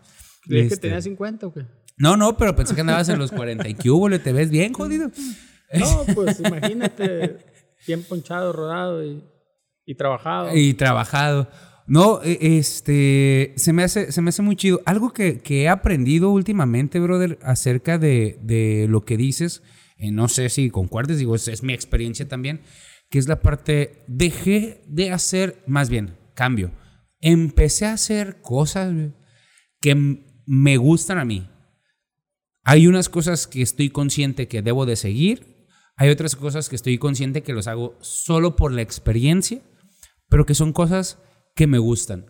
¿Crees que Este, tenía 50 o qué? No, no, pero pensé que andabas en los 40 y que hubo, le te ves bien, jodido. No, pues imagínate, bien ponchado, rodado y, y trabajado. Y trabajado. No, e- este, se me hace, se me hace muy chido. Algo que, que he aprendido últimamente, brother, acerca de, de lo que dices, eh, no sé si concuerdes, digo, es, es mi experiencia también, que es la parte, dejé de hacer, más bien, cambio, empecé a hacer cosas que me gustan a mí. Hay unas cosas que estoy consciente que debo de seguir, hay otras cosas que estoy consciente que los hago solo por la experiencia, pero que son cosas que me gustan.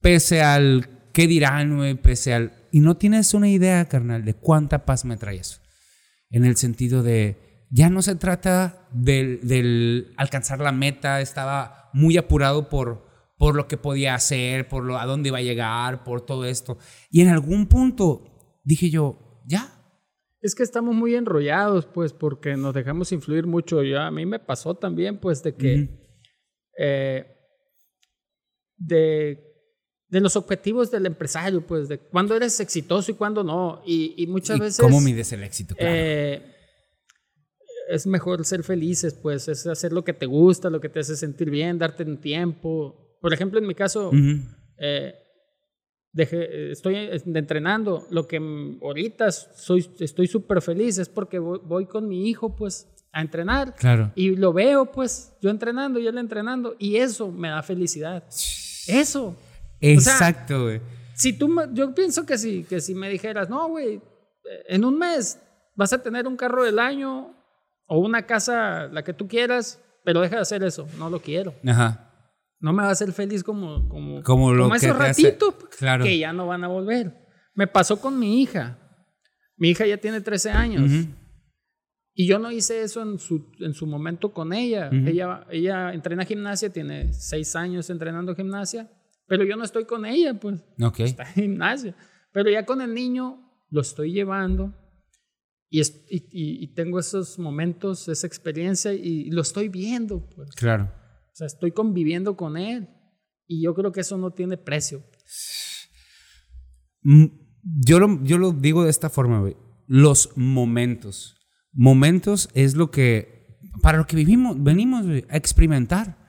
Pese al qué dirán, pese al... Y no tienes una idea, carnal, de cuánta paz me trae eso. En el sentido de, ya no se trata del, del alcanzar la meta, estaba muy apurado por, por lo que podía hacer, por lo, a dónde iba a llegar, por todo esto. Y en algún punto dije yo, ya, Es que estamos muy enrollados, pues, porque nos dejamos influir mucho. Ya a mí me pasó también, pues, de que eh, de, de los objetivos del empresario, pues, de cuándo eres exitoso y cuándo no. Y, y muchas ¿Y veces ¿Cómo mides el éxito? Claro. eh, es mejor ser felices, pues es hacer lo que te gusta, lo que te hace sentir bien, darte un tiempo. Por ejemplo, en mi caso, eh, dejé, estoy entrenando. Lo que ahorita soy, estoy súper feliz es porque voy, con mi hijo, pues, a entrenar. Claro. Y lo veo, pues, yo entrenando y él entrenando. Y eso me da felicidad. Eso. Exacto, güey. si tú, yo pienso que si, que si me dijeras, no, güey, en un mes vas a tener un carro del año o una casa, la que tú quieras, pero deja de hacer eso. No lo quiero. Ajá. No me va a hacer feliz como, como, como, lo esos ratitos claro. que ya no van a volver. Me pasó con mi hija. Mi hija ya tiene 13 años. Y yo no hice eso en su, en su momento con ella. ella. Ella entrena gimnasia, tiene 6 años entrenando gimnasia, pero yo no estoy con ella, pues. Ok. Está en gimnasia. Pero ya con el niño lo estoy llevando y, y, tengo esos momentos, esa experiencia y, lo estoy viendo. Pues. Claro. O sea, estoy conviviendo con él y yo creo que eso no tiene precio. Mm, yo lo, yo lo digo de esta forma, güey. Los momentos. Momentos es lo que, para lo que vivimos, venimos a experimentar.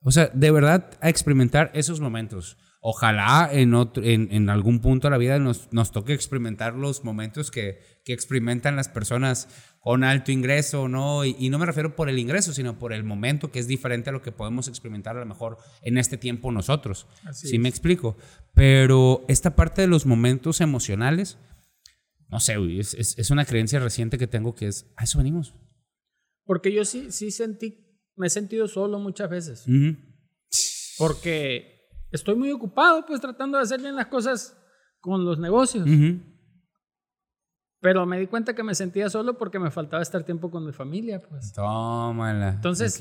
O sea, de verdad, a experimentar esos momentos. Ojalá en, otro, en, en, algún punto de la vida nos, nos toque experimentar los momentos que, que, experimentan las personas con alto ingreso, ¿no? Y, no me refiero por el ingreso, sino por el momento que es diferente a lo que podemos experimentar a lo mejor en este tiempo nosotros. Así ¿Sí me explico? Pero esta parte de los momentos emocionales, no sé, es, es, es, una creencia reciente que tengo que es, a eso venimos. Porque yo sí, sí sentí, me he sentido solo muchas veces. Porque estoy muy ocupado, pues tratando de hacer bien las cosas con los negocios. Pero me di cuenta que me sentía solo porque me faltaba estar tiempo con mi familia, pues. Tómala. Entonces,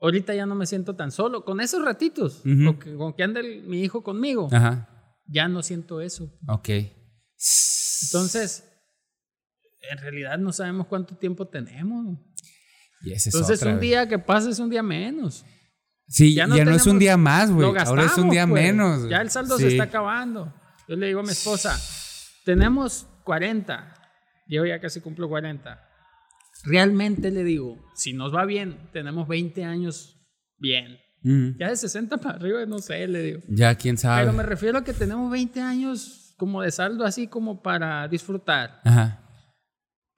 ahorita ya no me siento tan solo. Con esos ratitos, con, que, con, que, ande mi hijo conmigo, ya no siento eso. Ok. Entonces, en realidad no sabemos cuánto tiempo tenemos. Y ese Entonces, un día que pasa es un día menos. Sí, ya no, es un día más, güey. Ahora es un día pues. menos. Ya el saldo se está acabando. Yo le digo a mi esposa, tenemos 40. Yo ya casi cumplo 40. Realmente le digo, si nos va bien, tenemos 20 años bien. Ya de 60 para arriba, no sé, le digo. Ya, quién sabe. Pero me refiero a que tenemos 20 años como de saldo así como para disfrutar. Ajá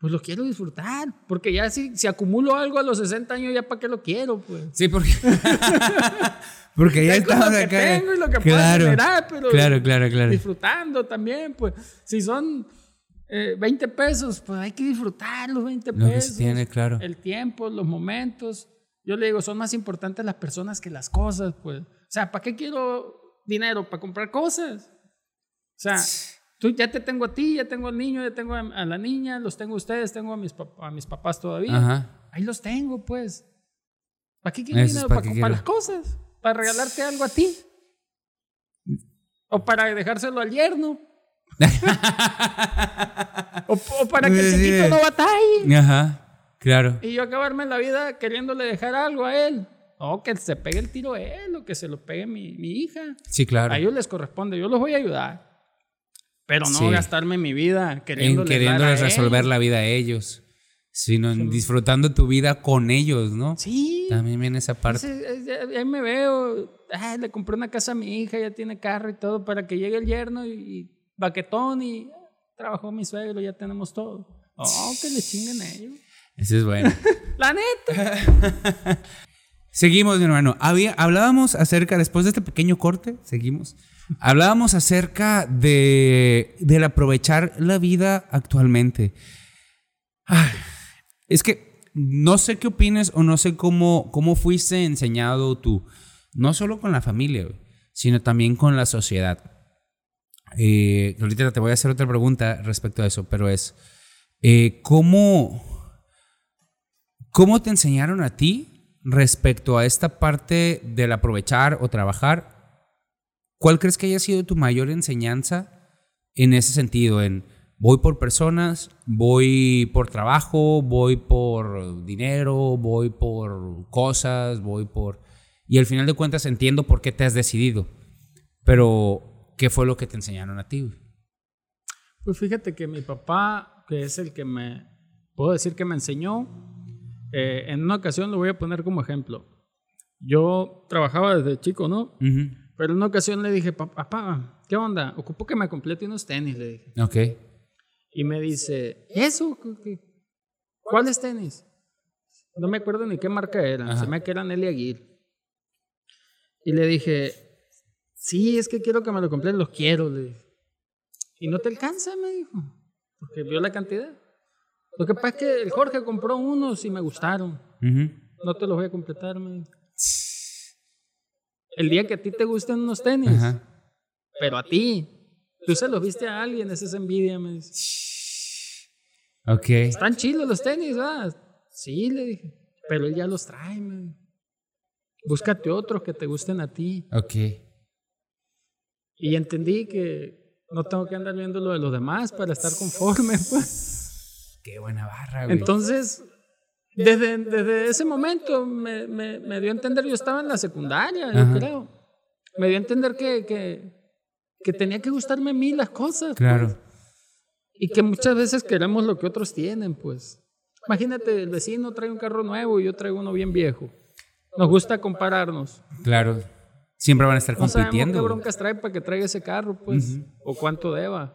pues lo quiero disfrutar. Porque ya si, si acumulo algo a los 60 años, ya para qué lo quiero, pues. Sí, porque. porque ya estamos lo acá. Que tengo y lo que claro, puedo generar, pero. Claro, claro, claro. Disfrutando también, pues. Si son 20 eh, pesos, pues hay que disfrutar los 20 pesos. Lo que se tiene, claro. El tiempo, los momentos. Yo le digo, son más importantes las personas que las cosas, pues. O sea, ¿para qué quiero dinero? ¿Para comprar cosas? O sea. Tú ya te tengo a ti, ya tengo al niño, ya tengo a, la niña, los tengo a ustedes, tengo a mis, a mis papás todavía. Ahí los tengo, pues. ¿Para qué quieres dinero? Para, para las cosas. Para regalarte algo a ti. O para dejárselo al yerno. o, para que el chiquito no batalle. Ajá, claro. Y yo acabarme la vida queriéndole dejar algo a él. O que se pegue el tiro a él, o que se lo pegue mi, mi hija. Sí, claro. A ellos les corresponde, yo los voy a ayudar. Pero no gastarme mi vida queriéndoles, queriéndoles resolver la vida a ellos, sino disfrutando tu vida con ellos, ¿no? Sí. También viene esa parte. ahí me veo, le compré una casa a mi hija, ya tiene carro y todo, para que llegue el yerno y, baquetón y trabajó mi suegro, ya tenemos todo. Oh, que le chinguen a ellos. Eso es bueno. la neta. seguimos, mi hermano. Había, hablábamos acerca, después de este pequeño corte, seguimos. Hablábamos acerca de, del aprovechar la vida actualmente. es que no sé qué opines o no sé cómo, cómo fuiste enseñado tú, no solo con la familia, sino también con la sociedad. Eh, te voy a hacer otra pregunta respecto a eso, pero es, eh, ¿cómo, ¿cómo te enseñaron a ti respecto a esta parte del aprovechar o trabajar ¿Cuál crees que haya sido tu mayor enseñanza en ese sentido? En voy por personas, voy por trabajo, voy por dinero, voy por cosas, voy por... Y al final de cuentas entiendo por qué te has decidido. Pero, ¿qué fue lo que te enseñaron a ti? Pues fíjate que mi papá, que es el que me, puedo decir que me enseñó. Eh, en una ocasión lo voy a poner como ejemplo. Yo trabajaba desde chico, ¿no? Ujú. Pero en una ocasión le dije, papá, ¿qué onda? Ocupo que me complete unos tenis, le dije. Ok. Y me dice, ¿eso? ¿Cuáles tenis? No me acuerdo ni qué marca eran. Ajá. Se me que eran Eli Aguirre. Y le dije, sí, es que quiero que me lo completes, los quiero. Le dije. Y no te alcanza, me dijo. Porque vio la cantidad. Lo que pasa es que el Jorge compró unos y me gustaron. No te los voy a completar, me dijo. El día que a ti te gusten unos tenis, Ajá. pero a ti, tú se los viste a alguien, esa es envidia, me dice. Ok. Están chilos los tenis, ¿verdad? Sí, le dije. Pero él ya los trae, man. Búscate otros que te gusten a ti. Ok. Y entendí que no tengo que andar viendo lo de los demás para estar conforme, pues. Qué buena barra, güey. Entonces, desde, desde ese momento me, me- me dio a entender, yo estaba en la secundaria, Ajá. yo creo. Me dio a entender que, que, que tenía que gustarme a mí las cosas. claro. pues. Y que muchas veces queremos lo que otros tienen, pues. Imagínate, el vecino trae un carro nuevo y yo traigo uno bien viejo. Nos gusta compararnos. Claro. Siempre van a estar No qué compitiendo. güey. broncas trae para que traiga ese carro, pues. O cuánto deba.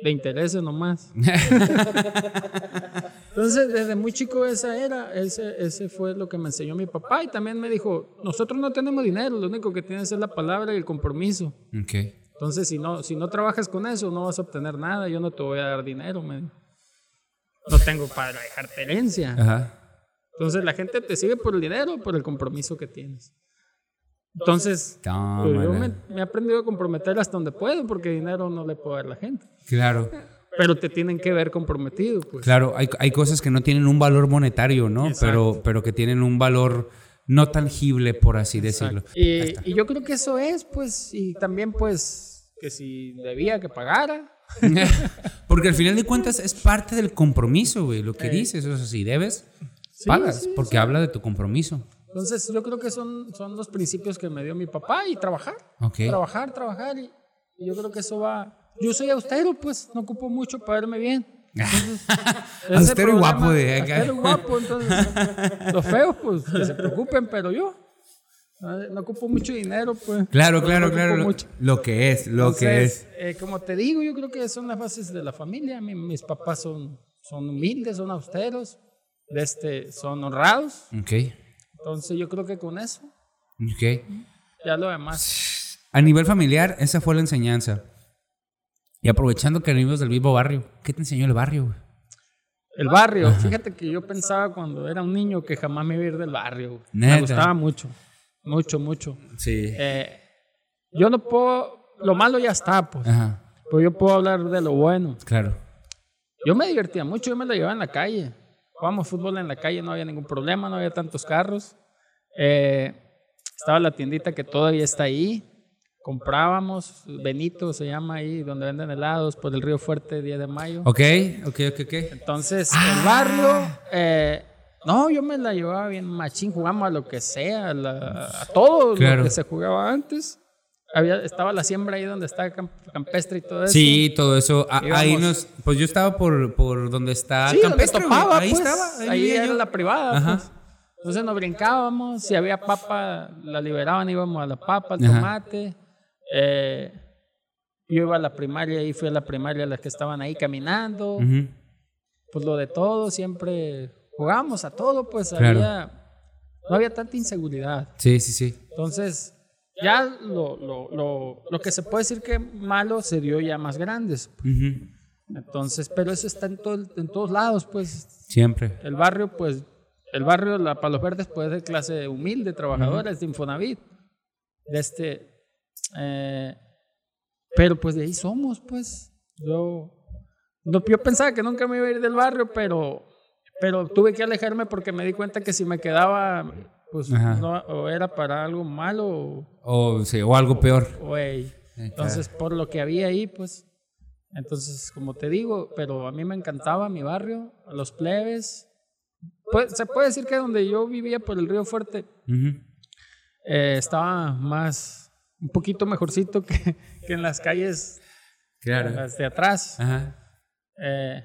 Le interese nomás. Entonces, desde muy chico esa era, ese, ese fue lo que me enseñó mi papá. Y también me dijo, nosotros no tenemos dinero, lo único que tienes es la palabra y el compromiso. Entonces, si no, si no trabajas con eso, no vas a obtener nada. Yo no te voy a dar dinero. No tengo para dejarte herencia. Ajá. Entonces, la gente te sigue por el dinero o por el compromiso que tienes. Entonces, Tómala. pues, yo me, me he aprendido a comprometer hasta donde puedo, porque dinero no le puedo dar a la gente. Claro. Pero te tienen que ver comprometido, pues. Claro, hay, hay cosas que no tienen un valor monetario, ¿no? Exacto. Pero, pero que tienen un valor no tangible, por así decirlo. Y, y yo creo que eso es, pues, y también, pues, que si debía que pagara, Porque al final de cuentas es parte del compromiso, güey. Lo que dices, o sea, si debes, pagas, sí, porque habla de tu compromiso. Entonces, yo creo que son, son los principios que me dio mi papá y trabajar. Ok. Trabajar, trabajar. Y, y yo creo que eso va. Yo soy austero, pues, no ocupo mucho para verme bien. Entonces, Austero y guapo de. Austero y guapo, entonces. los feos, pues, que se preocupen, pero yo. No, no ocupo mucho dinero, pues. Claro, No claro, ocupo claro. Lo, lo que es, lo que es. Entonces, eh, como te digo, yo creo que son las bases de la familia. Mi- mis papás son, son humildes, son austeros, este, son honrados. Ok, Entonces yo creo que con eso, ok. ya lo demás. A nivel familiar, esa fue la enseñanza. Y aprovechando que venimos del mismo barrio, ¿qué te enseñó el barrio? güey? El barrio, fíjate que yo pensaba cuando era un niño que jamás me iba a ir del barrio. Neta. Me gustaba mucho, mucho, mucho. Sí. Eh, yo no puedo, lo malo ya está, pues. Ajá, Pero yo puedo hablar de lo bueno. claro. Yo me divertía mucho, yo me la llevaba en la calle. Jugábamos fútbol en la calle, no había ningún problema, no había tantos carros. Eh, estaba la tiendita que todavía está ahí. Comprábamos, Benito se llama ahí, donde venden helados, por el Río Fuerte, 10 de mayo. Ok, ok, ok, ok. Entonces, el barrio, eh, no, yo me la llevaba bien machín, jugamos a lo que sea, a, la- a todo Claro. lo que se jugaba antes. Había, estaba la siembra ahí donde está Camp- Campestre y todo eso. Sí, todo eso. A- ahí nos. Pues yo estaba por, por donde está Sí, donde Campestre, güey. topaba, Ahí pues, estaba. Ahí, era yo. la privada. Ajá. pues. Entonces nos brincábamos, si había papa, la liberaban, íbamos a la papa, al Ajá. Eh, yo iba a la primaria y fui a la primaria las que estaban ahí caminando. Ujú. Pues lo de todo, siempre jugábamos a todo, pues Claro. había, no había tanta inseguridad. Sí, sí, sí. Entonces, ya lo, lo, lo, lo que se puede decir que malo se dio ya más grandes. Ujú. Entonces, pero eso está en, todo, en todos lados, pues Siempre. el barrio, pues, el barrio, la Palos Verdes, pues, de clase humilde, trabajadora, es de Infonavit. De este. Eh, pero pues de ahí somos, pues. Yo, no, yo pensaba que nunca me iba a ir del barrio, pero, pero tuve que alejarme porque me di cuenta que si me quedaba, pues, Ajá. no, o era para algo malo o, O, sí, o algo peor. o. Entonces, por lo que había ahí, pues. Entonces, como te digo, pero a mí me encantaba mi barrio, los plebes. Pues, se puede decir que donde yo vivía por el Río Fuerte Ujú. eh, estaba más, un poquito mejorcito que, que en las calles Claro. las de atrás. Ajá. Eh,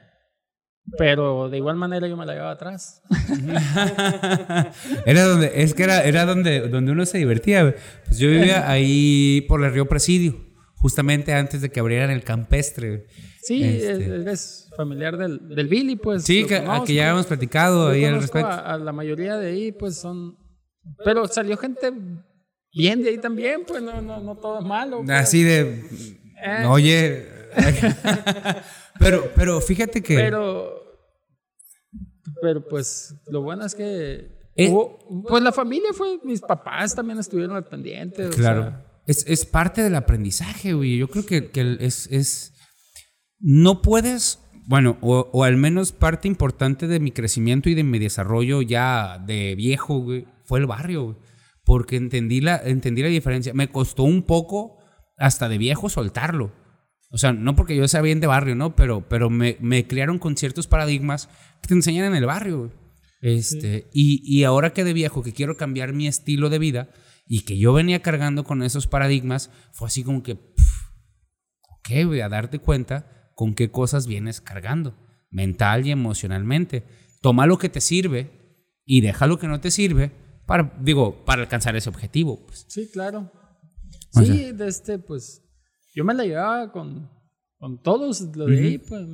Pero de igual manera yo me la llevaba atrás. era donde, es que era, era donde, donde uno se divertía. Pues yo vivía ahí por el río Presidio, justamente antes de que abrieran el campestre. Sí, este. eres familiar del, del Billy, pues. Sí, que, que, ya hemos platicado ahí al respecto. A, a, la mayoría de ahí, pues son. Pero salió gente bien de ahí también, pues no, no, no todo es malo. Pues. Así de. Eh. Oye. pero, pero fíjate que. Pero. Pero pues lo bueno es que. Eh. pues la familia fue. Mis papás también estuvieron al pendiente. Claro. es, es, parte del aprendizaje, güey. Yo creo que, que es, es no puedes, bueno, o, al menos parte importante de mi crecimiento y de mi desarrollo ya de viejo, güey, fue el barrio, güey, porque entendí la, entendí la diferencia. Me costó un poco, hasta de viejo, soltarlo. O sea, no porque yo sea bien de barrio, ¿no? Pero, pero me, me criaron con ciertos paradigmas que te enseñan en el barrio. Este, y, y ahora que de viejo, que quiero cambiar mi estilo de vida y que yo venía cargando con esos paradigmas, fue así como que, ok, voy a darte cuenta con qué cosas vienes cargando, mental y emocionalmente. Toma lo que te sirve y deja lo que no te sirve para, digo, para alcanzar ese objetivo. Pues. Sí, claro. sí, de este, pues, yo me la llevaba con, con todos, lo de ahí, pues,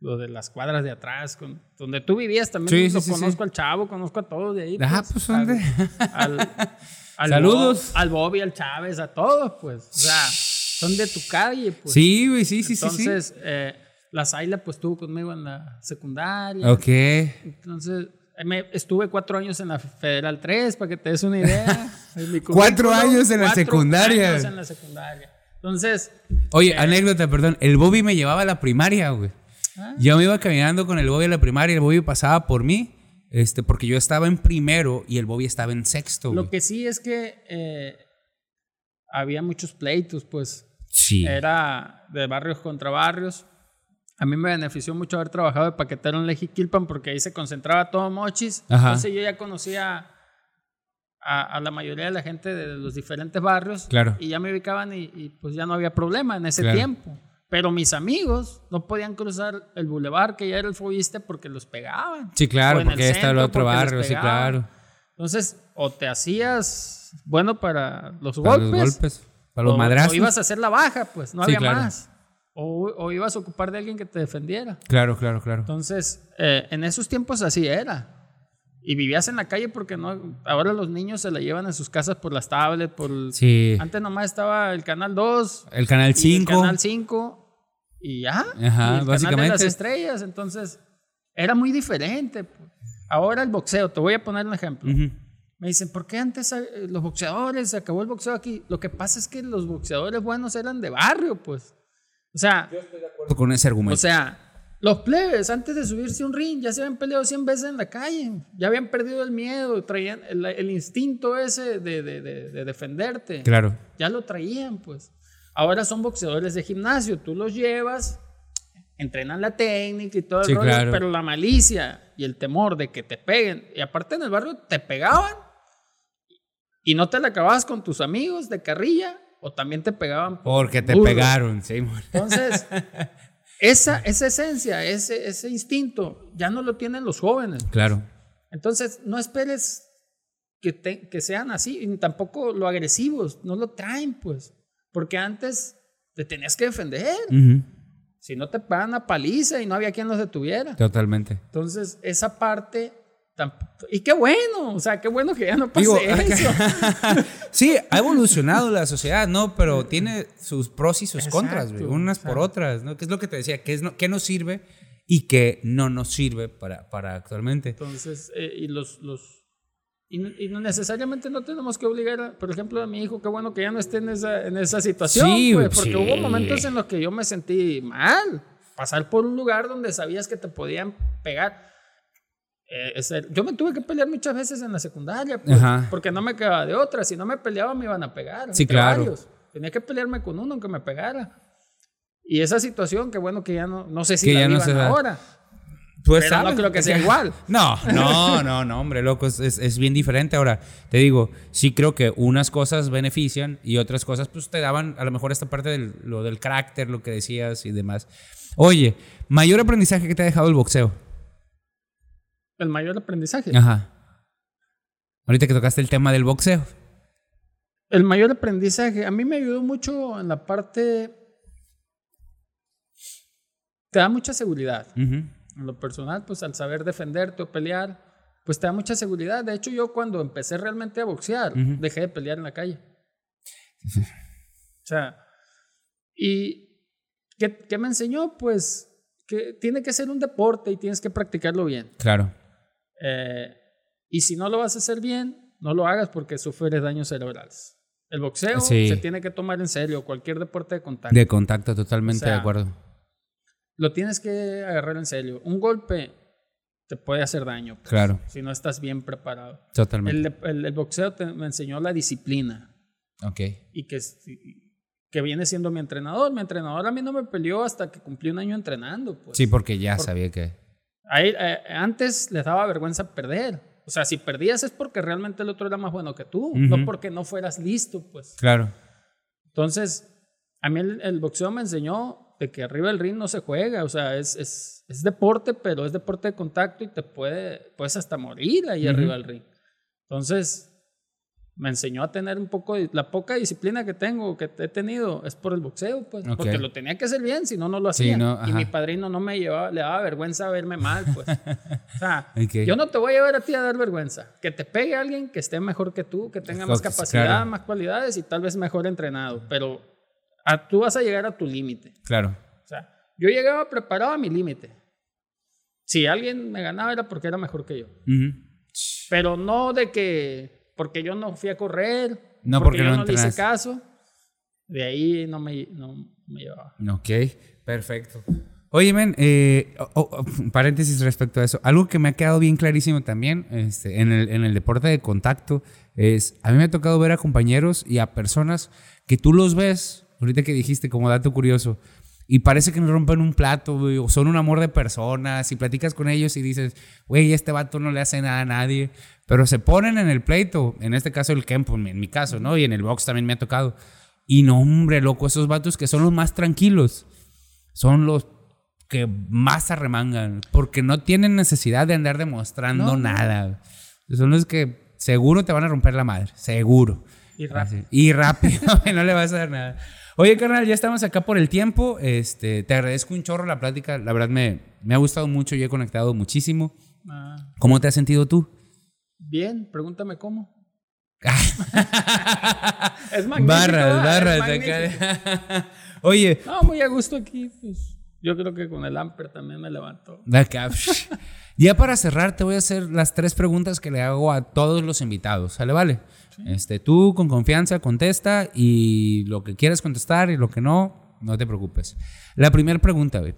lo de las cuadras de atrás, con, donde tú vivías también, lo conozco al chavo, conozco a todos de ahí. Ah, pues, ¿dónde? Al, Saludos. al Bobby, al Chávez, a todos, pues, o sea son de tu calle, pues. Sí, güey, sí, sí, sí. Entonces, eh, la Zaila, pues, estuvo conmigo en la secundaria. Ok. Entonces, me, estuve cuatro años en la Federal 3, para que te des una idea. cuatro años en la secundaria. años en la secundaria. Entonces. Oye, eh, anécdota, perdón. El Bobby me llevaba a la primaria, güey. Ah. Yo me iba caminando con el Bobby a la primaria y el Bobby pasaba por mí. Este, porque yo estaba en primero y el Bobby estaba en sexto. Lo que sí es que eh, había muchos pleitos, pues. Sí. Era de barrios contra barrios. A mí me benefició mucho haber trabajado de paquetero en Lejiquilpan porque ahí se concentraba todo Mochis. Entonces yo ya conocía a, la mayoría de la gente de los diferentes barrios. Claro. Y ya me ubicaban y, pues ya no había problema en ese tiempo. Pero mis amigos no podían cruzar el bulevar, que ya era el Fuiste, porque los pegaban. Sí, claro, porque está el otro barrio, sí, claro. Entonces, o te hacías bueno para los golpes. Los golpes para los madrazos. O ibas a hacer la baja, pues, no había más. O, ibas a ocupar de alguien que te defendiera. Claro, claro, claro. Entonces, eh, en esos tiempos así era. Y vivías en la calle porque no. Ahora los niños se la llevan en sus casas por las tablets, por. Sí. Antes nomás estaba el canal 2. El canal 5. El canal 5. Y ya. Ajá, el básicamente. Canal de las estrellas. Entonces, era muy diferente. Ahora el boxeo, te voy a poner un ejemplo. Me dicen, ¿por qué antes eh, los boxeadores, se acabó el boxeo aquí? Lo que pasa es que los boxeadores buenos eran de barrio, pues. O sea... Yo estoy de acuerdo con ese argumento. O sea, los plebes antes de subirse a un ring ya se habían peleado 100 veces en la calle. Ya habían perdido el miedo, traían el, instinto ese de, de, de, defenderte. Claro. Ya lo traían, pues. Ahora son boxeadores de gimnasio. Tú los llevas, entrenan la técnica y todo el rollo, pero la malicia y el temor de que te peguen, y aparte en el barrio te pegaban y no te la acababas con tus amigos de carrilla o también te pegaban. Porque te pegaron, sí. Entonces, esa, esa esencia, ese, ese instinto, ya no lo tienen los jóvenes. Claro. Entonces, no esperes que, que sean así, y tampoco lo agresivos, no lo traen, pues. Porque antes te tenías que defender. Si no te pagan a paliza y no había quien los detuviera. Totalmente. Entonces, esa parte y qué bueno, o sea, qué bueno que ya no pase eso. sí, ha evolucionado la sociedad, ¿no? Pero tiene sus pros y sus contras, unas por otras, ¿no? ¿Qué es lo que te decía? ¿Qué, es qué nos sirve y qué no nos sirve para, para actualmente? Entonces, eh, y los... los y, no necesariamente no tenemos que obligar, por ejemplo, a mi hijo, qué bueno que ya no esté en esa, en esa situación, sí, pues, porque hubo momentos en los que yo me sentí mal. Pasar por un lugar donde sabías que te podían pegar eh, yo me tuve que pelear muchas veces en la secundaria, pues, porque no me quedaba de otra. Si no me peleaba, me iban a pegar. Sí, claro. Tenía que pelearme con uno aunque me pegara. Y esa situación, que bueno que ya no, no sé si la ya no ahora. Pues Pero no sabes, creo que sea igual. No, no, no, no, hombre, loco, es, es- es bien diferente. Ahora, te digo, sí creo que unas cosas benefician y otras cosas, pues te daban a lo mejor esta parte del, lo del carácter, lo que decías y demás. Oye, mayor aprendizaje que te ha dejado el boxeo. El mayor aprendizaje. Ajá. Ahorita que tocaste el tema del boxeo. El mayor aprendizaje, a mí me ayudó mucho en la parte... Te da mucha seguridad. En lo personal, pues al saber defenderte o pelear, pues te da mucha seguridad. De hecho, yo cuando empecé realmente a boxear, dejé de pelear en la calle. O sea, ¿y qué, qué me enseñó? Pues que tiene que ser un deporte y tienes que practicarlo bien. Claro. Eh, y si no lo vas a hacer bien, no lo hagas porque sufres daños cerebrales. El boxeo Sí. se tiene que tomar en serio, cualquier deporte de contacto. De contacto, totalmente O sea, de acuerdo. Lo tienes que agarrar en serio. Un golpe te puede hacer daño pues, Claro, si no estás bien preparado. totalmente. El, el- el boxeo te- me enseñó la disciplina Ok. y que, que viene siendo mi entrenador. Mi entrenador a mí no me peleó hasta que cumplí un año entrenando. Pues. Sí, porque ya sabía que... Ahí, eh, antes les daba vergüenza perder. O sea, si perdías es porque realmente el otro era más bueno que tú, Ujú. no porque no fueras listo, pues. Claro. Entonces, a mí el, el boxeo me enseñó de que arriba del ring no se juega, o sea, es, es, es deporte, pero es deporte de contacto y te puede, puedes hasta morir ahí Ujú. arriba del ring. Entonces, me enseñó a tener un poco, de- la poca disciplina que tengo, que he tenido, es por el boxeo, pues, Ok. porque lo tenía que hacer bien, si no, no lo Sí, hacía. no, y mi padrino no me llevaba, le daba vergüenza verme mal, pues. o sea, Ok. yo no te voy a llevar a ti a dar vergüenza. Que te pegue alguien que esté mejor que tú, que tenga más capacidad, claro. más cualidades y tal vez mejor entrenado. Pero a- tú vas a llegar a tu límite. Claro. O sea, yo llegaba preparado a mi límite. Si alguien me ganaba era porque era mejor que yo. Ujú. Pero no de que porque yo no fui a correr, No, porque, porque yo no no le hice caso. De ahí no me, no me llevaba. Ok, perfecto. Oye, men, eh, oh, oh, paréntesis respecto a eso. Algo que me ha quedado bien clarísimo también este, en, el, en el deporte de contacto es, a mí me ha tocado ver a compañeros y a personas que tú los ves, ahorita que dijiste como dato curioso, y parece que no rompen un plato, güey, o son un amor de personas, y platicas con ellos y dices, güey, este vato no le hace nada a nadie, pero se ponen en el pleito, en este caso el Kempo, en mi caso, ¿no? Y en el box también me ha tocado. Y no, hombre, loco, esos vatos que son los más tranquilos, son los que más arremangan, porque no tienen necesidad de andar demostrando No. nada. Son los que seguro te van a romper la madre, seguro. Y rápido. Así. Y rápido, no le vas a dar nada. Oye, carnal, ya estamos acá por el tiempo. Este, te agradezco un chorro la plática. La verdad me, me ha gustado mucho y he conectado muchísimo. Ah, ¿Cómo te has sentido tú? Bien, pregúntame cómo. Es magnífico. barras. Es barras. acá. Oye, No, muy a gusto aquí. Pues, yo creo que con el Amper también me levantó. ya para cerrar te voy a hacer las tres preguntas que le hago a todos los invitados. ¿Sale? Vale. Este, tú con confianza contesta y lo que quieras contestar y lo que no, no te preocupes. La primera pregunta, güey.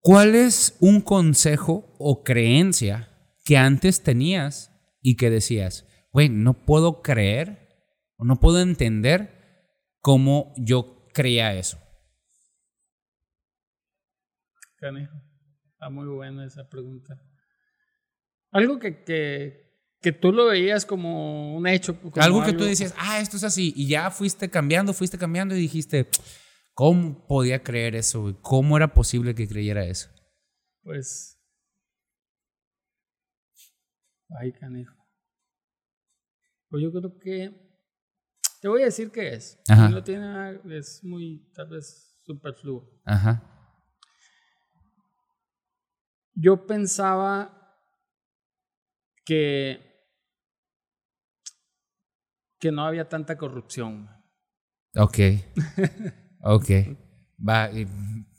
¿Cuál es un consejo o creencia que antes tenías y que decías, güey, no puedo creer o no puedo entender cómo yo creía eso? Canejo. Está muy buena esa pregunta. Algo que, que, que tú lo veías como un hecho. como algo que tú decías, ah, esto es así, y ya fuiste cambiando, fuiste cambiando y dijiste, ¿cómo podía creer eso? güey? ¿Cómo era posible que creyera eso? Pues. Ay, canejo. Pues yo creo que. Te voy a decir qué es. Ajá. No tiene nada- es muy, tal vez, superfluo. Ajá. Yo pensaba que. que no había tanta corrupción. Ok. Ok. Va. y-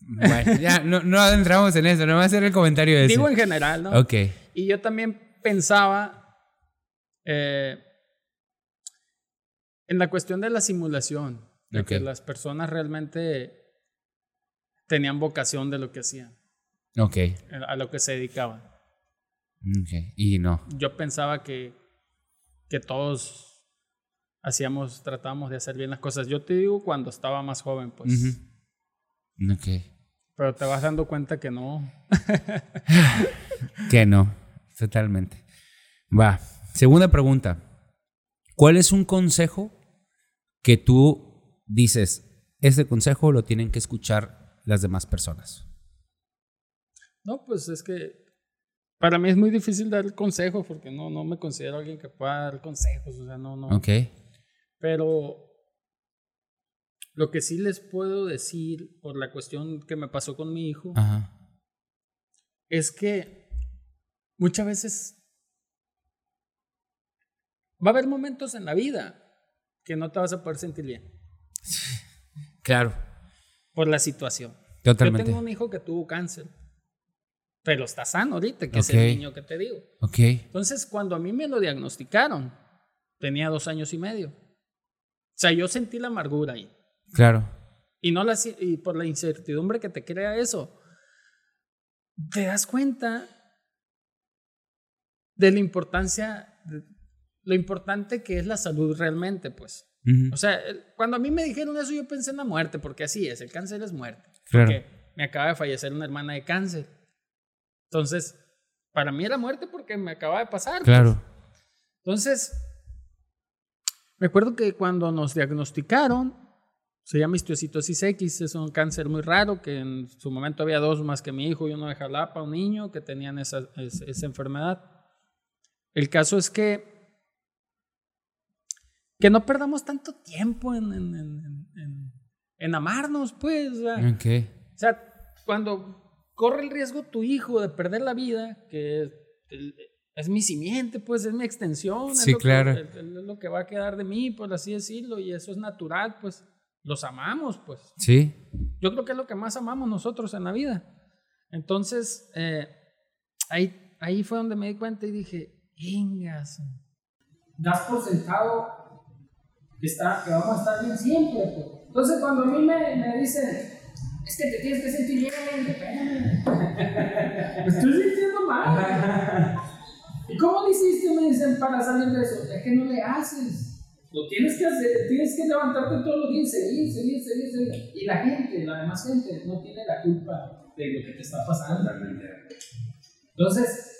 bueno, ya, no, no entramos en eso, no va a hacer el comentario ese. Digo en general, ¿no? Ok. Y yo también pensaba eh, en la cuestión de la simulación, de que las personas realmente tenían vocación de lo que hacían, Ok. eh, a lo que se dedicaban. Ok. Y no. Yo pensaba que, que todos hacíamos, tratábamos de hacer bien las cosas. Yo te digo cuando estaba más joven, pues. Ok. Pero te vas dando cuenta que no. que no, totalmente. Va. Segunda pregunta. ¿Cuál es un consejo que tú dices, ese consejo lo tienen que escuchar las demás personas? No, pues es que para mí es muy difícil dar consejos porque no, no me considero alguien que pueda dar consejos, o sea, no, no. Ok. Pero lo que sí les puedo decir por la cuestión que me pasó con mi hijo Ajá. es que muchas veces va a haber momentos en la vida que no te vas a poder sentir bien Claro, por la situación. totalmente. Yo tengo un hijo que tuvo cáncer, pero está sano ahorita, que es el niño que te digo. Ok. Entonces, cuando a mí me lo diagnosticaron, tenía dos años y medio. O sea, yo sentí la amargura ahí. Claro. Y, no la, y por la incertidumbre que te crea eso, te das cuenta de la importancia, de lo importante que es la salud realmente, pues. Ujú. O sea, cuando a mí me dijeron eso, yo pensé en la muerte, porque así es, el cáncer es muerte. Claro. Porque me acaba de fallecer una hermana de cáncer. Entonces, para mí era muerte porque me acaba de pasar. pues. Claro. Entonces, me acuerdo que cuando nos diagnosticaron, se llama histiocitosis X, es un cáncer muy raro, que en su momento había dos más que mi hijo y uno de Jalapa, un niño que tenían esa, es- esa enfermedad. El caso es que, que no perdamos tanto tiempo en, en, en- amarnos, pues. o sea, o sea, cuando corre el riesgo tu hijo de perder la vida, que es, es mi simiente, pues es mi extensión, es Sí, lo que- claro. es, es lo que va a quedar de mí, por así decirlo, y eso es natural, pues los amamos, pues. Sí. Yo creo que es lo que más amamos nosotros en la vida. Entonces, eh, ahí, ahí fue donde me di cuenta y dije, vengas. Das por sentado que, está, que vamos a estar bien siempre. Entonces, cuando a mí me, me dicen, es que te tienes que sentir bien, me estoy sintiendo mal. ¿Y cómo le hiciste? Me dicen, para salir de eso. Es que no le haces. Lo tienes que hacer, tienes que levantarte todos los días, seguir, seguir, seguir, seguir. Y la gente, la demás gente, no tiene la culpa de lo que te está pasando. Entonces,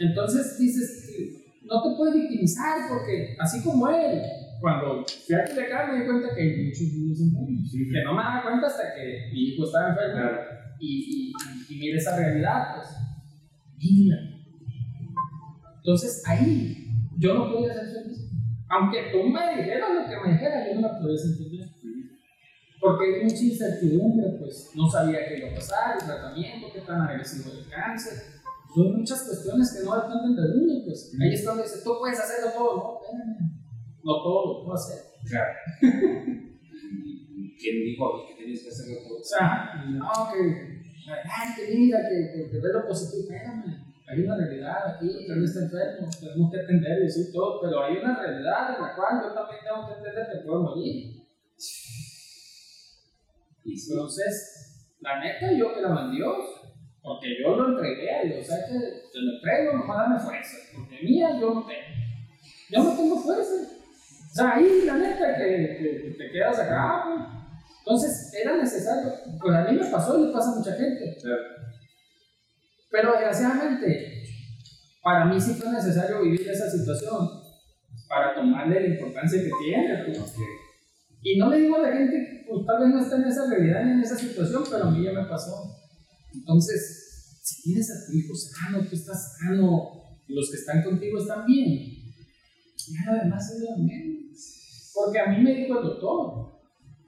entonces dices, no te puedes victimizar porque así como él, cuando fui a Culiacán me di cuenta que muchos niños enfermos, que no me daba cuenta hasta que mi hijo estaba enfermo y, y, y mira esa realidad, pues, mira. Entonces ahí yo no podía ser feliz. Aunque tú me dijeras lo que me dijeras, yo no me podía sentir bien. Porque hay mucha incertidumbre, pues no sabía qué iba a pasar, el tratamiento, qué tan agresivo el cáncer. Son muchas cuestiones que no dependen de uno, pues. Ahí es cuando dice, tú puedes hacerlo todo, no, espérame. No todo lo puedo hacer. Claro. ¿Quién dijo que tienes que hacerlo todo? O sea, no, que, ay, que mira, que, que, que ve lo positivo, espérame. Hay una realidad aquí, él está enfermo, tenemos que atenderlo y sí, todo, pero hay una realidad en la cual yo también tengo que entender que puedo morir. Entonces, la neta, yo creo en Dios, porque yo lo entregué a Dios, o sea que te lo entrego, nomás dame fuerza, porque mía yo no tengo. Yo no tengo fuerza. O sea, ahí la neta que, te quedas acá, pues. Entonces, era necesario. Pues a mí me pasó y le pasa a mucha gente. Pero desgraciadamente, para mí sí fue necesario vivir esa situación para tomarle la importancia que tiene. pues. Y no le digo a la gente, pues tal vez no está en esa realidad ni en esa situación, pero a mí ya me pasó. Entonces, si tienes a tu hijo sano, tú estás sano, y los que están contigo están bien, ya lo demás es lo menos. Porque a mí me dijo el doctor,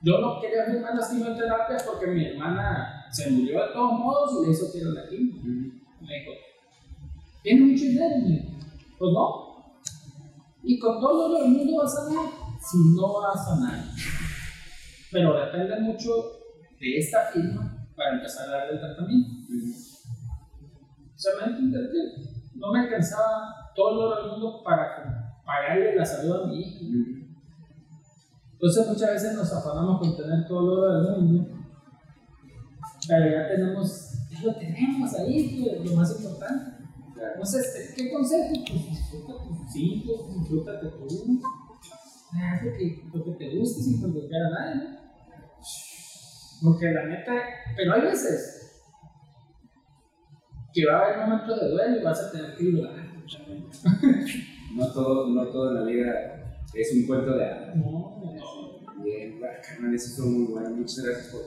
yo no quería firmar las quimioterapias porque mi hermana se murió de todos modos y le hizo tirar la quimio. Me dijo, ¿tiene mucho dinero? Pues no. Y con todo lo del mundo va a sanar, si no va a sanar. Pero depende mucho de esta firma para empezar a darle el tratamiento. O sea, me entender que no me alcanzaba todo lo del mundo para pagarle la salud a mi hijo. Entonces muchas veces nos afanamos con tener todo el oro del mundo, pero ya tenemos, ya lo tenemos ahí, lo más importante. Entonces, ¿qué consejo? Pues disfruta tus hijos, disfrútate tú, haz lo que, lo que te guste sin perjudicar a nadie, ¿no? Porque la neta, pero hay veces que va a haber momentos de duelo y vas a tener que llorar. No todo, no todo en la vida es un cuento de hadas. No, no. Bien, carnal, eso estuvo muy bueno. Muchas gracias por,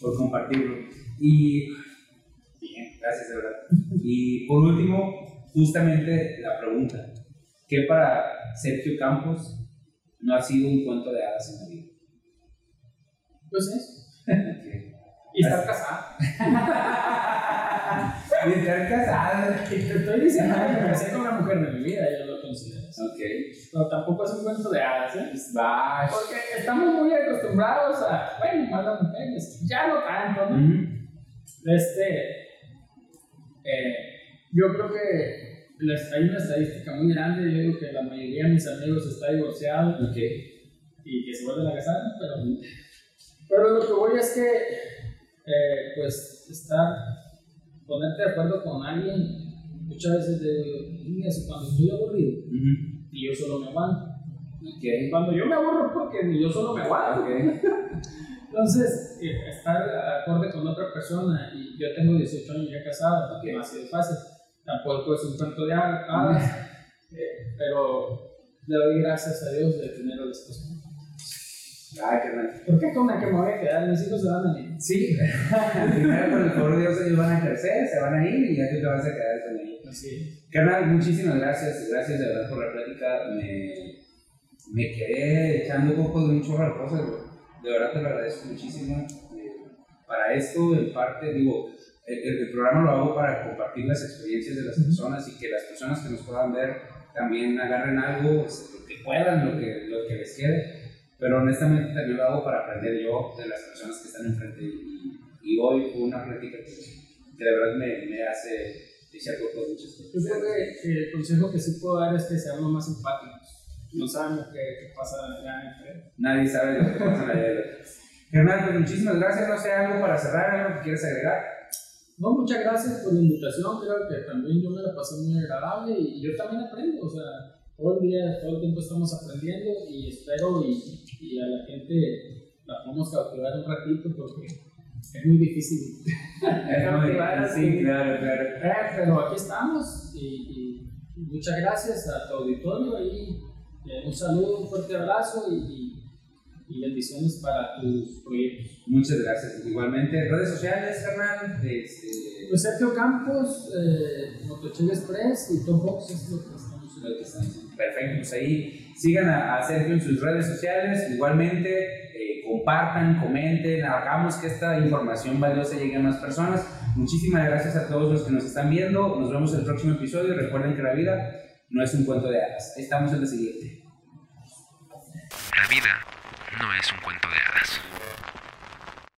por compartirlo. Y. Bien, gracias, de verdad. Y por último, justamente la pregunta: ¿qué para Sergio Campos no ha sido un cuento de hadas en la vida? Pues eso. Y estar casado. Y estar casado. Te estoy diciendo que me casé con una mujer de mi vida, yo lo considero así. Ok. Pero tampoco es un cuento de hadas, ¿eh? Va. Porque estamos muy acostumbrados a, bueno, más las mujeres, ya no tanto, ¿no? Ujú. Este, eh, yo creo que las- hay una estadística muy grande, yo digo que la mayoría de mis amigos está divorciado Ok. y que se vuelven a casar, pero, pero lo que voy es que, eh, pues, estar, ponerte de acuerdo con alguien, muchas veces digo, "Mira, si cuando estoy aburrido y yo solo me aguanto, cuando yo me aburro porque ni yo solo me aguanto. Entonces, eh, estar acorde con otra persona, y yo tengo 18 años ya casado, Ok. no ha sido fácil. Tampoco es un cuento de ha- hadas, eh, pero le doy gracias a Dios de tener a la esposa. Ay, carnal. ¿Por qué con la que me voy a quedar? Mis hijos se van a ir. Sí, primero por el favor de Dios ellos van a crecer, se van a ir y ya tú te vas a quedar con ellos. Así. Carnal, muchísimas gracias, gracias de verdad por la plática. Me, me quedé echando un poco de un chorro de cosas. De verdad te lo agradezco muchísimo. Eh, para esto, en parte, digo, el, el- programa lo hago para compartir las experiencias de las personas y que las personas que nos puedan ver también agarren algo, este, lo que puedan, lo que, lo que les quede. Pero honestamente también lo hago para aprender yo de las personas que están enfrente. Y, y hoy fue una plática que, que de verdad me, me hace echar de muchas Yo cosas. creo que, que el consejo que sí puedo dar es que seamos más empáticos. No sabemos qué, qué pasa allá entre. Nadie sabe lo que pasa otros. Germán, pues muchísimas gracias. No sé, algo para cerrar, algo que quieras agregar. No, muchas gracias por la invitación. Creo que también yo me la pasé muy agradable y yo también aprendo. O sea, todo el día, todo el tiempo estamos aprendiendo y espero y, y a la gente la podemos cautivar un ratito porque es muy difícil. así. sí, claro, claro. Eh, pero aquí estamos y, y muchas gracias a tu auditorio y eh, un saludo, un fuerte abrazo y, y- bendiciones para tus proyectos. Muchas gracias. Igualmente, redes sociales, Germán. Este, Pues Sergio Campos, eh, Motochel Express y Top Box es lo que estamos. Perfecto, pues ahí sigan a, Sergio en sus redes sociales. Igualmente, eh, compartan, comenten, hagamos que esta información valiosa llegue a más personas. Muchísimas gracias a todos los que nos están viendo. Nos vemos en el próximo episodio. Recuerden que la vida no es un cuento de hadas. Estamos en la siguiente. La vida no es un cuento de hadas.